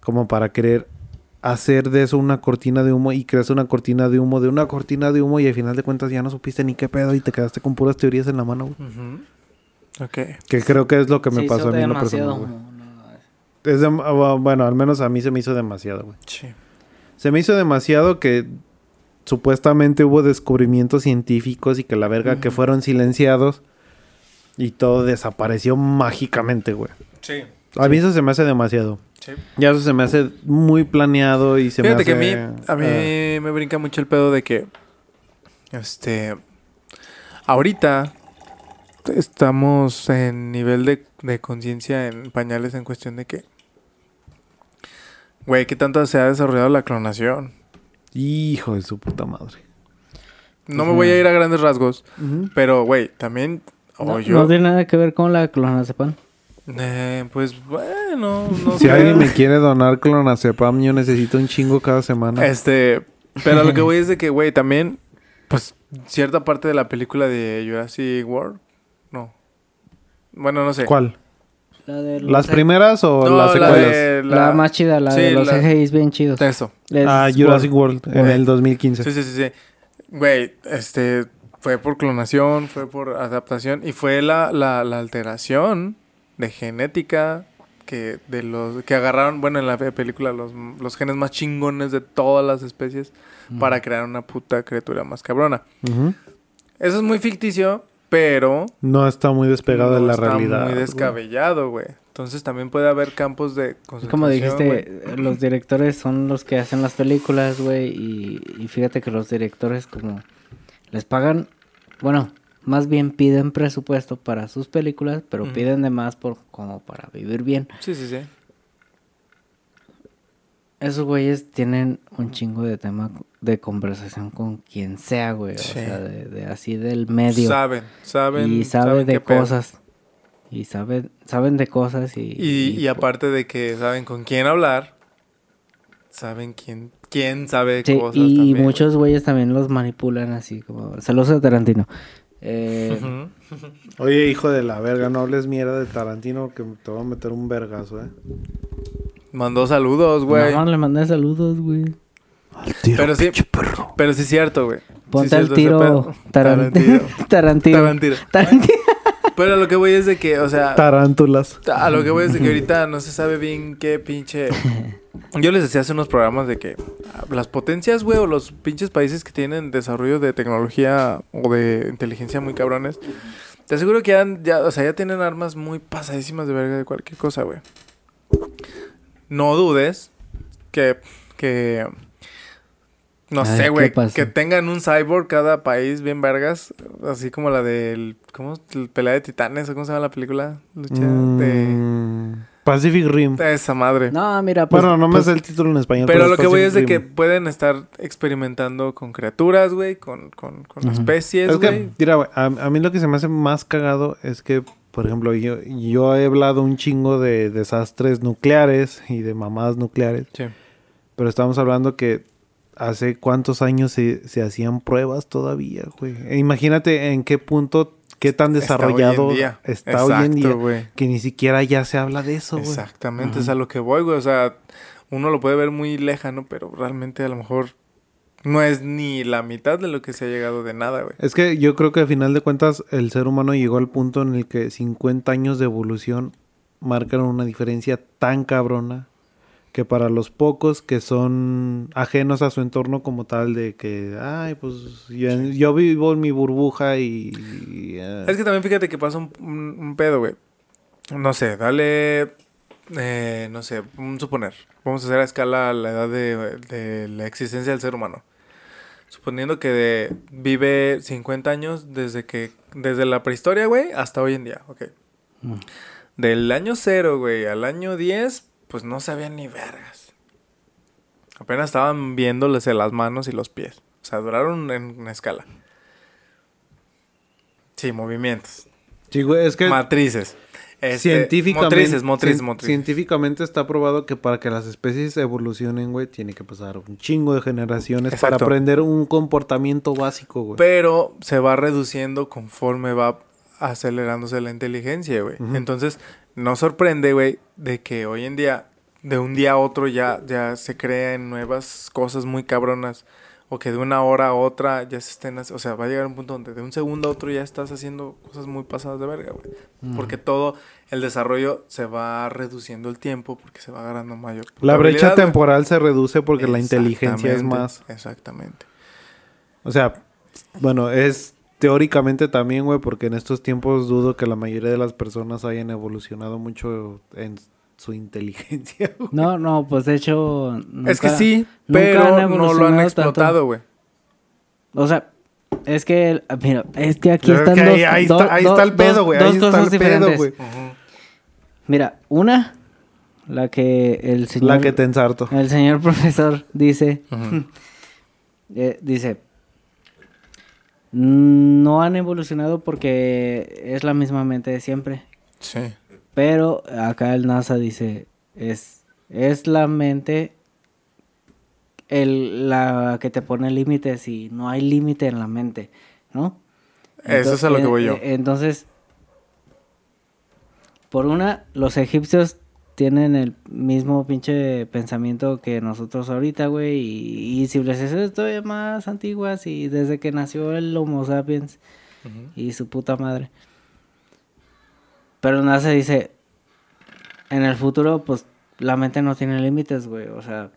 como para querer hacer de eso una cortina de humo y creas una cortina de humo de una cortina de humo y al final de cuentas ya no supiste ni qué pedo y te quedaste con puras teorías en la mano, güey. Ok. Que creo que es lo que me Se pasó a mí en lo demasiado personal, güey. Es dem- ah, bueno, al menos a mí se me hizo demasiado, güey. Sí. Se me hizo demasiado que supuestamente hubo descubrimientos científicos y que la verga que fueron silenciados y todo desapareció mágicamente, güey. Sí. A mí eso se me hace demasiado. Sí. Ya eso se me hace muy planeado y se Fíjate me que hace... a mí, a mí ah, me brinca mucho el pedo de que, este, ahorita estamos en nivel de, de conciencia en pañales en cuestión de que Güey, ¿qué tanto se ha desarrollado la clonación? Hijo de su puta madre. No me voy a ir a grandes rasgos, pero, güey, también... No, o yo- no tiene nada que ver con la clonazepam. Eh, pues, bueno, no Si sé. alguien me quiere donar clonazepam, yo necesito un chingo cada semana. Este, pero lo que voy es de que, güey, también, pues, cierta parte de la película de Jurassic World, no. Bueno, no sé. ¿Cuál? La de los ¿Las C- primeras o No, las la secuelas? de La, más chida, la Sí, de los la- CGIs bien chidos. Eso. Es Ah, Jurassic World, en el 2015. Sí, sí, sí, sí. Güey, este, fue por clonación, fue por adaptación y fue la, la, la alteración de genética que de los que agarraron, bueno, en la pe- película los, los genes más chingones de todas las especies para crear una puta criatura más cabrona. Eso es muy ficticio, pero No está muy despegado de no la está realidad. muy descabellado, güey. Entonces también puede haber campos de Como dijiste, los directores son los que hacen las películas, güey. Y, y fíjate que los directores como les pagan, bueno, más bien piden presupuesto para sus películas, pero piden de más por como para vivir bien. Sí, sí, sí. Esos güeyes tienen un chingo de tema de conversación con quien sea, güey. Sí. O sea, de, de así del medio. Saben, saben. y sabe saben de pedo. cosas. Y saben, saben de cosas y... Y, aparte de que saben con quién hablar, saben quién, quién sabe Sí, cosas y también, muchos güeyes también los manipulan así como... Saludos a Tarantino. Eh. Oye, hijo de la verga, no hables mierda de Tarantino que te voy a meter un vergazo, eh. Mandó saludos, güey. no, le mandé saludos, güey. Pero sí, pero sí es cierto, güey. Sí Ponte al ese tiro. Tarantino. Tarantino. Tarantino. Tarantino. Pero lo que voy es de que, o sea, Tarántulas. a lo que voy es de que ahorita no se sabe bien qué pinche... Yo les decía hace unos programas de que las potencias, güey, o los pinches países que tienen desarrollo de tecnología o de inteligencia muy cabrones, te aseguro que ya, ya, o sea, ya tienen armas muy pasadísimas de verga de cualquier cosa, güey. No dudes que, que, no sé, ¿qué güey, que tengan un cyborg cada país bien vergas, así como la del, ¿cómo? El pelea de titanes, ¿o ¿cómo se llama la película? Lucha Mm, Pacific Rim. esa madre. No, mira, pues... bueno, no me pues, sé el título en español. Pero lo que voy es de que pueden estar experimentando con criaturas, güey, con, con, especies, Es güey. que, mira, güey, a, a mí lo que se me hace más cagado es que, por ejemplo, yo, yo he hablado un chingo de desastres nucleares y de mamadas nucleares, Sí. pero estamos hablando que hace cuántos años se, se hacían pruebas todavía, güey. E imagínate en qué punto, qué tan Está hoy en desarrollado día. está hoy en día, que ni siquiera ya se habla de eso, güey. Exactamente, es a lo que voy, güey. O sea, uno lo puede ver muy lejano, pero realmente a lo mejor no es ni la mitad de lo que se ha llegado de nada, güey. Es que yo creo que al final de cuentas el ser humano llegó al punto en el que 50 años de evolución marcan una diferencia tan cabrona que para los pocos que son ajenos a su entorno como tal de que, ay, pues yo, yo vivo en mi burbuja y... y, eh, Es que también fíjate que pasa un, un- un pedo, güey. No sé, dale. eh, no sé, un suponer. Vamos a hacer a escala la edad de, de la existencia del ser humano. Suponiendo que de- vive 50 años desde que. Desde la prehistoria, güey, hasta hoy en día, ok. Mm. Del año 0, güey, al año 10, pues no sabían ni vergas. Apenas estaban viéndoles las manos y los pies. O sea, duraron en una escala. Sí, movimientos. sí, güey, es que Matrices. Este, científicamente, Motrices, motrices, motrices. científicamente está probado que para que las especies evolucionen, güey, tiene que pasar un chingo de generaciones Exacto. para aprender un comportamiento básico, güey. Pero se va reduciendo conforme va acelerándose la inteligencia, güey. Entonces, no sorprende, güey, de que hoy en día, de un día a otro, ya, ya se crean nuevas cosas muy cabronas. O que de una hora a otra ya se estén... O sea, va a llegar un punto donde de un segundo a otro ya estás haciendo cosas muy pasadas de verga, güey. Porque todo el desarrollo se va reduciendo el tiempo porque se va agarrando mayor... La brecha temporal se reduce porque la inteligencia es más. Exactamente. O sea, bueno, es teóricamente también, güey, porque en estos tiempos dudo que la mayoría de las personas hayan evolucionado mucho en su inteligencia. güey. No, no, pues de hecho... es que sí, nunca pero no lo han explotado, güey. O sea, es que, mira, es que aquí Es están que dos, ahí, está, ahí do- está el pedo, güey. Ahí está el pedo, güey. Mira, una, la que el señor... La que te ensarto. El señor profesor dice... Eh, dice... No han evolucionado porque es la misma mente de siempre. Sí. Pero acá el NASA dice, es, es la mente el, la que te pone límites y no hay límite en la mente, ¿no? Eso es a lo que voy yo. eh, Entonces, por una, los egipcios tienen el mismo pinche pensamiento que nosotros ahorita, güey, y, y civilizaciones todavía más antiguas y desde que nació el Homo sapiens y su puta madre. Pero NASA dice, en el futuro, pues la mente no tiene límites, güey. O sea,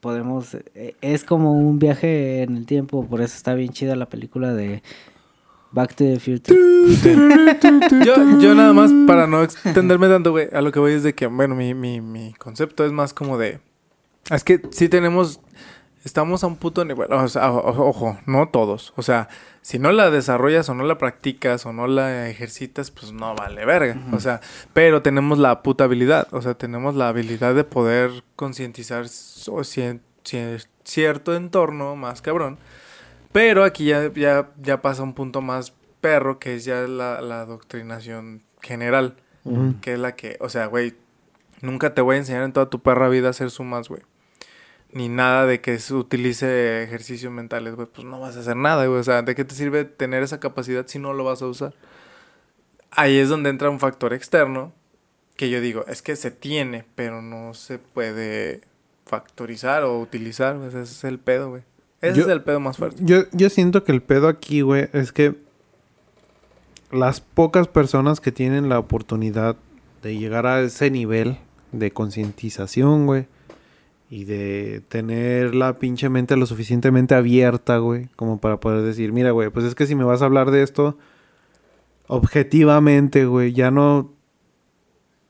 podemos... eh, Es como un viaje en el tiempo, por eso está bien chida la película de Back to the Future. Yo, yo nada más, para no extenderme tanto, güey, a lo que voy es de que, bueno, mi, mi, mi concepto es más como de... Es que sí tenemos... Estamos a un puto nivel. O sea, ojo, no todos. O sea, si no la desarrollas o no la practicas o no la ejercitas, pues no vale verga. O sea, pero tenemos la puta habilidad. O sea, tenemos la habilidad de poder concientizar cierto entorno más cabrón. Pero aquí ya, ya, ya pasa un punto más perro, que es ya la, la adoctrinación general. Que es la que, o sea, güey, nunca te voy a enseñar en toda tu perra vida a hacer sumas, güey. Ni nada de que se utilice ejercicios mentales, güey. Pues no vas a hacer nada, güey. O sea, ¿de qué te sirve tener esa capacidad si no lo vas a usar? Ahí es donde entra un factor externo que yo digo, es que se tiene, pero no se puede factorizar o utilizar. güey. Ese es el pedo, güey. Ese Yo- es el pedo más fuerte. Yo, yo siento que el pedo aquí, güey, es que las pocas personas que tienen la oportunidad de llegar a ese nivel de concientización, güey, y de tener la pinche mente lo suficientemente abierta, güey, como para poder decir, mira, güey, pues es que si me vas a hablar de esto, objetivamente, güey, ya no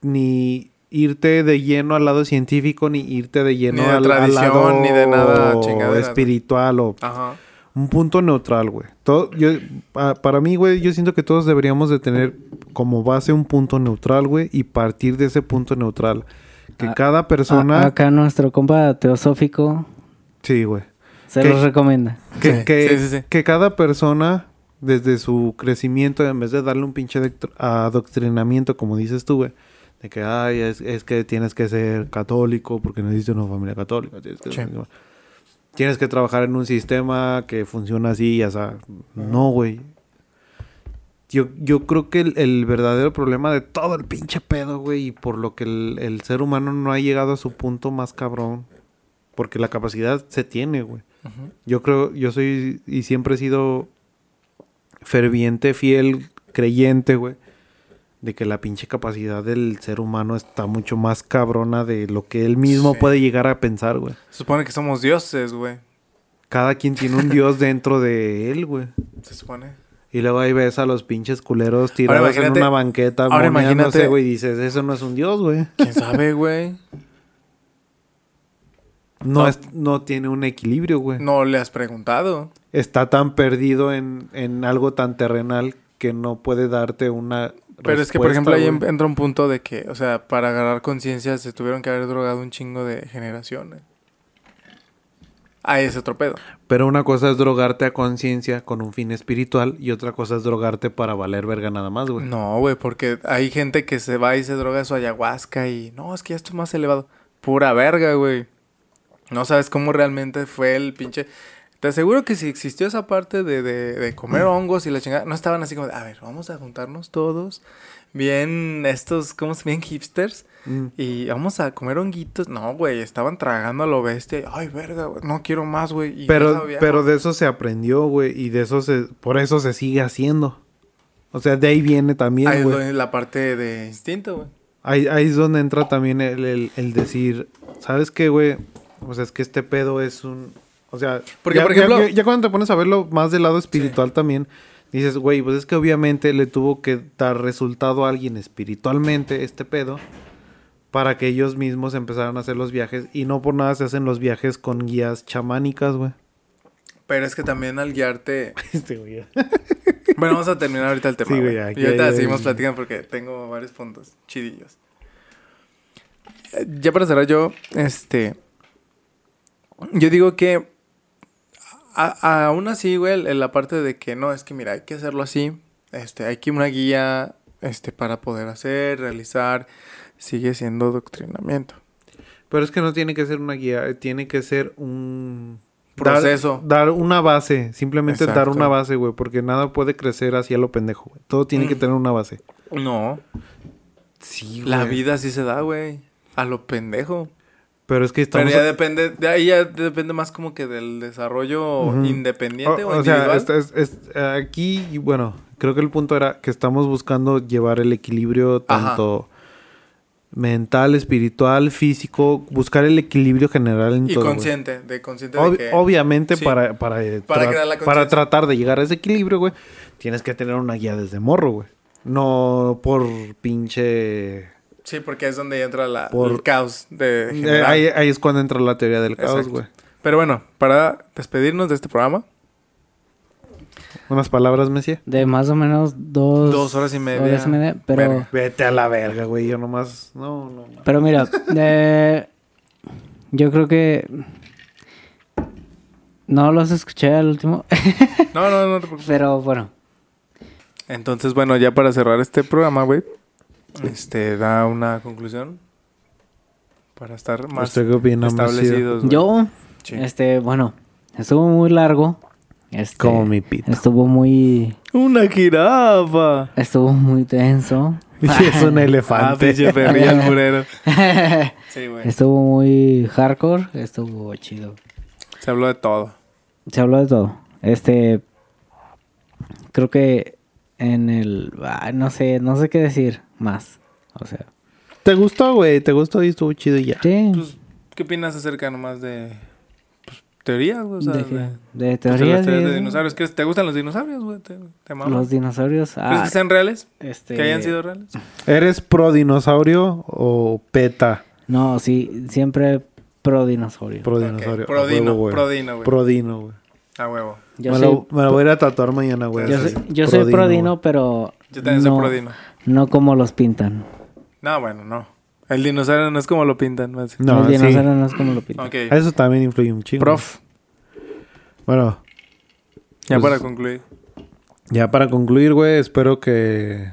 ni irte de lleno al lado científico, ni irte de lleno Ni de al, al tradición, lado ni de nada chingadera, espiritual o Ajá. un punto neutral, güey. Todo, yo, pa- para mí, güey, yo siento que todos deberíamos de tener como base un punto neutral, güey, y partir de ese punto neutral. Que Ah, cada persona... A- acá nuestro compa teosófico sí, güey. se los recomienda. Que, Sí, que, sí, sí, sí. que cada persona, desde su crecimiento, en vez de darle un pinche adoctr- adoctrinamiento, como dices tú, güey, de que, ay, es, es que tienes que ser católico porque en una familia católica. Tienes que, Sí. tienes que trabajar en un sistema que funciona así, ya sea. No, güey. Yo, yo creo que el, el verdadero problema de todo el pinche pedo, güey, y por lo que el, el ser humano no ha llegado a su punto más cabrón, porque la capacidad se tiene, güey. Yo creo, yo soy y siempre he sido ferviente, fiel, creyente, güey, de que la pinche capacidad del ser humano está mucho más cabrona de lo que él mismo Sí. puede llegar a pensar, güey. Se supone que somos dioses, güey. Cada quien tiene un dios dentro de él, güey. Se supone. Y luego ahí ves a los pinches culeros tirados en una banqueta, ahora imagínate- güey, y dices, eso no es un dios, güey. ¿Quién sabe, güey? No, No. es, no tiene un equilibrio, güey. No le has preguntado. Está tan perdido en, en algo tan terrenal que no puede darte una Pero es que, por ejemplo, ahí güey. entra un punto de que, o sea, para agarrar conciencia se tuvieron que haber drogado un chingo de generaciones. Ahí es otro pedo. Pero una cosa es drogarte a conciencia con un fin espiritual y otra cosa es drogarte para valer verga nada más, güey. No, güey, porque hay gente que se va y se droga su ayahuasca y no, es que ya esto es más elevado. Pura verga, güey. No sabes cómo realmente fue el pinche. Te aseguro que si existió esa parte de, de, de comer hongos y la chingada, no estaban así como, de, a ver, vamos a juntarnos todos, bien estos, ¿cómo se bien hipsters? Mm. Y vamos a comer honguitos. No, güey, estaban tragando a lo bestia. Ay, verga, güey, no quiero más, güey. Pero, sabía. pero de eso se aprendió, güey, y de eso se, por eso se sigue haciendo. O sea, de ahí viene Ahí también, es güey. la parte de instinto, güey. Ahí, ahí es donde entra también el, el- el decir, ¿sabes qué, güey? O sea, es que este pedo es un... O sea, Porque, ya, por ejemplo- ya, ya cuando te pones a verlo más del lado espiritual también, dices, güey, pues es que obviamente le tuvo que dar resultado a alguien espiritualmente este pedo para que ellos mismos empezaran a hacer los viajes y no por nada se hacen los viajes con guías chamánicas, güey. Pero es que también al guiarte... Este güey. Bueno, vamos a terminar ahorita el tema. Sí, güey, aquí y ahorita seguimos platicando porque tengo varios puntos chidillos. eh, ya para cerrar yo, este, yo digo que a- aún así, güey, en la parte de que no, es que mira, hay que hacerlo así, este, hay que una guía, este, para poder hacer, realizar, sigue siendo doctrinamiento. Pero es que no tiene que ser una guía, tiene que ser un Proceso. Dar, una base, simplemente dar una base, güey, porque nada puede crecer hacia lo pendejo, güey. Todo tiene que Mm. tener una base. No, Sí, la vida sí se da, güey, a lo pendejo. Pero es que Pero estamos... ya depende, de ahí ya depende más como que del desarrollo independiente o, o, o sea, individual. es- es- es- aquí, y bueno, creo que el punto era que estamos buscando llevar el equilibrio Ajá. tanto mental, espiritual, físico, buscar el equilibrio general en y todo. güey. consciente, de consciente Ob- de que... Obviamente sí. para, para, eh, Para tra- crear la para conciencia. tratar de llegar a ese equilibrio, güey, tienes que tener una guía desde morro, güey. No por pinche... Sí, porque es donde entra la, Por- el caos de Eh, general. ahí, ahí es cuando entra la teoría del caos, güey. Pero bueno, para despedirnos de este programa, Unas palabras, Messi. De más o menos dos... Dos horas y media. horas y media, pero... Verga. Vete a la verga, güey. Yo nomás... No, no, no. Pero mira, eh, yo creo que... No los escuché al último, no, no, no te preocupes. pero bueno. Entonces, bueno, ya para cerrar este programa, güey, este, da una conclusión para estar más ¿Usted qué opina, Messi? establecidos. Yo, Sí. este, bueno, estuvo muy largo. Este, Como mi pito. Estuvo muy... Una jirafa. Estuvo muy tenso. Y es un Ah, elefante. perrillo. Sí, güey. Estuvo muy hardcore. Estuvo chido. Se habló de todo. Se habló de todo. Este. Creo que en el. ah, no sé, no sé qué decir más. O sea. ¿Te gustó, güey? ¿Te gustó y estuvo chido y ya? Sí. Pues, ¿qué opinas acerca nomás de pues, teorías, güey? O sea, de, qué? de, de pues, de teorías teorías de de, dinosaurios. ¿Crees- ¿Te gustan los dinosaurios, güey? ¿Te, te los dinosaurios. ¿Crees Ah, que sean reales? este, ¿Que hayan sido reales? ¿Eres pro dinosaurio o peta No, sí, siempre pro dinosaurio. pro dinosaurio? Pro A dino, huevo, güey. pro dino, güey. Pro dino, güey. A huevo. Yo me, soy, lo, me lo voy a ir a tatuar mañana, güey. yo soy, yo soy pro dino, güey. pero. Yo también no, soy pro dino. No como los pintan. No, bueno, no. El dinosaurio no es como lo pintan. más. No, el sí. dinosaurio no es como lo pintan. Eso también influye un chingo. Prof, Bueno, ya Pues- para concluir. ya para concluir, güey, espero que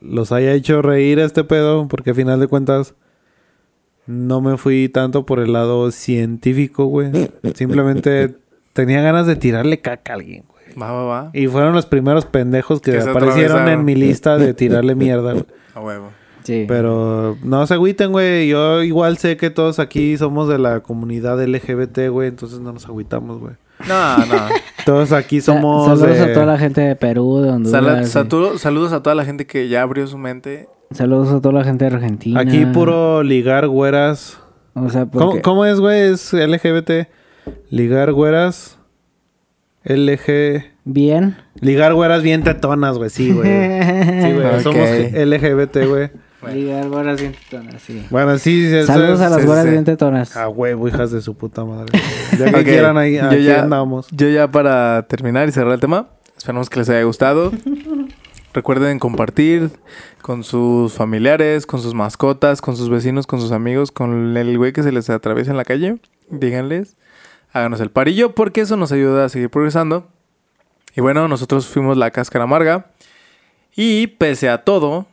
los haya hecho reír este pedo, porque a final de cuentas no me fui tanto por el lado científico, güey. Simplemente tenía ganas de tirarle caca a alguien, güey. Va, va, va. Y fueron los primeros pendejos que, aparecieron en mi lista de tirarle mierda, güey. A huevo. Sí. Pero no se agüiten, güey. Yo igual sé que todos aquí somos de la comunidad LGBT, güey. Entonces no nos agüitamos, güey. No, no. Todos aquí Sa- somos... Saludos de- a toda la gente de Perú, de Honduras. Satu- saludos a toda la gente que ya abrió su mente. Saludos a toda la gente de Argentina. Aquí puro ligar güeras. O sea, ¿Cómo, porque... cómo es, güey? Es LGBT. Ligar güeras. LG... Bien. Ligar güeras bien tetonas, güey. Sí, güey. Sí, güey. Somos LGBT, güey. Bueno. Ligar güeras bien tetonas, sí. Bueno, sí, Saludos es- a las sí, güeras sí. bien tetonas. A huevo, hijas de su puta madre. Ya que Ok, quieran ahí, yo aquí ya- andamos. Yo ya para terminar y cerrar el tema, esperamos que les haya gustado. Recuerden compartir con sus familiares, con sus mascotas, con sus vecinos, con sus amigos, con el güey que se les atraviesa en la calle. Díganles, háganos el parillo porque eso nos ayuda a seguir progresando. Y bueno, nosotros fuimos la cáscara amarga. Y pese a todo,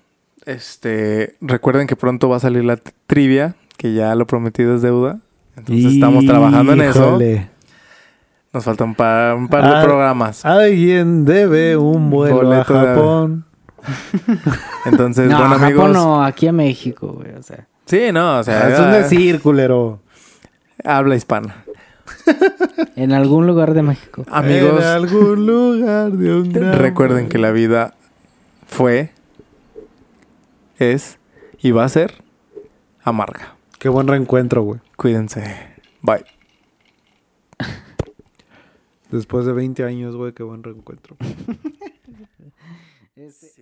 este, recuerden que pronto va a salir la trivia, que ya lo prometido es deuda. Entonces estamos trabajando en eso. Nos falta un par, un par Ah, de programas. Alguien debe un vuelo Boleto a de- Japón. Entonces, no, bueno, a amigos. Japón no, aquí a México, güey. O sea, Sí, no, o sea, Ah, es un decir, culero. habla hispana. En algún lugar de México. Amigos, En algún lugar de un gran... recuerden que la vida fue, es y va a ser amarga. Qué buen reencuentro, güey. Cuídense. Bye. Después de 20 años, güey, qué buen reencuentro. Este-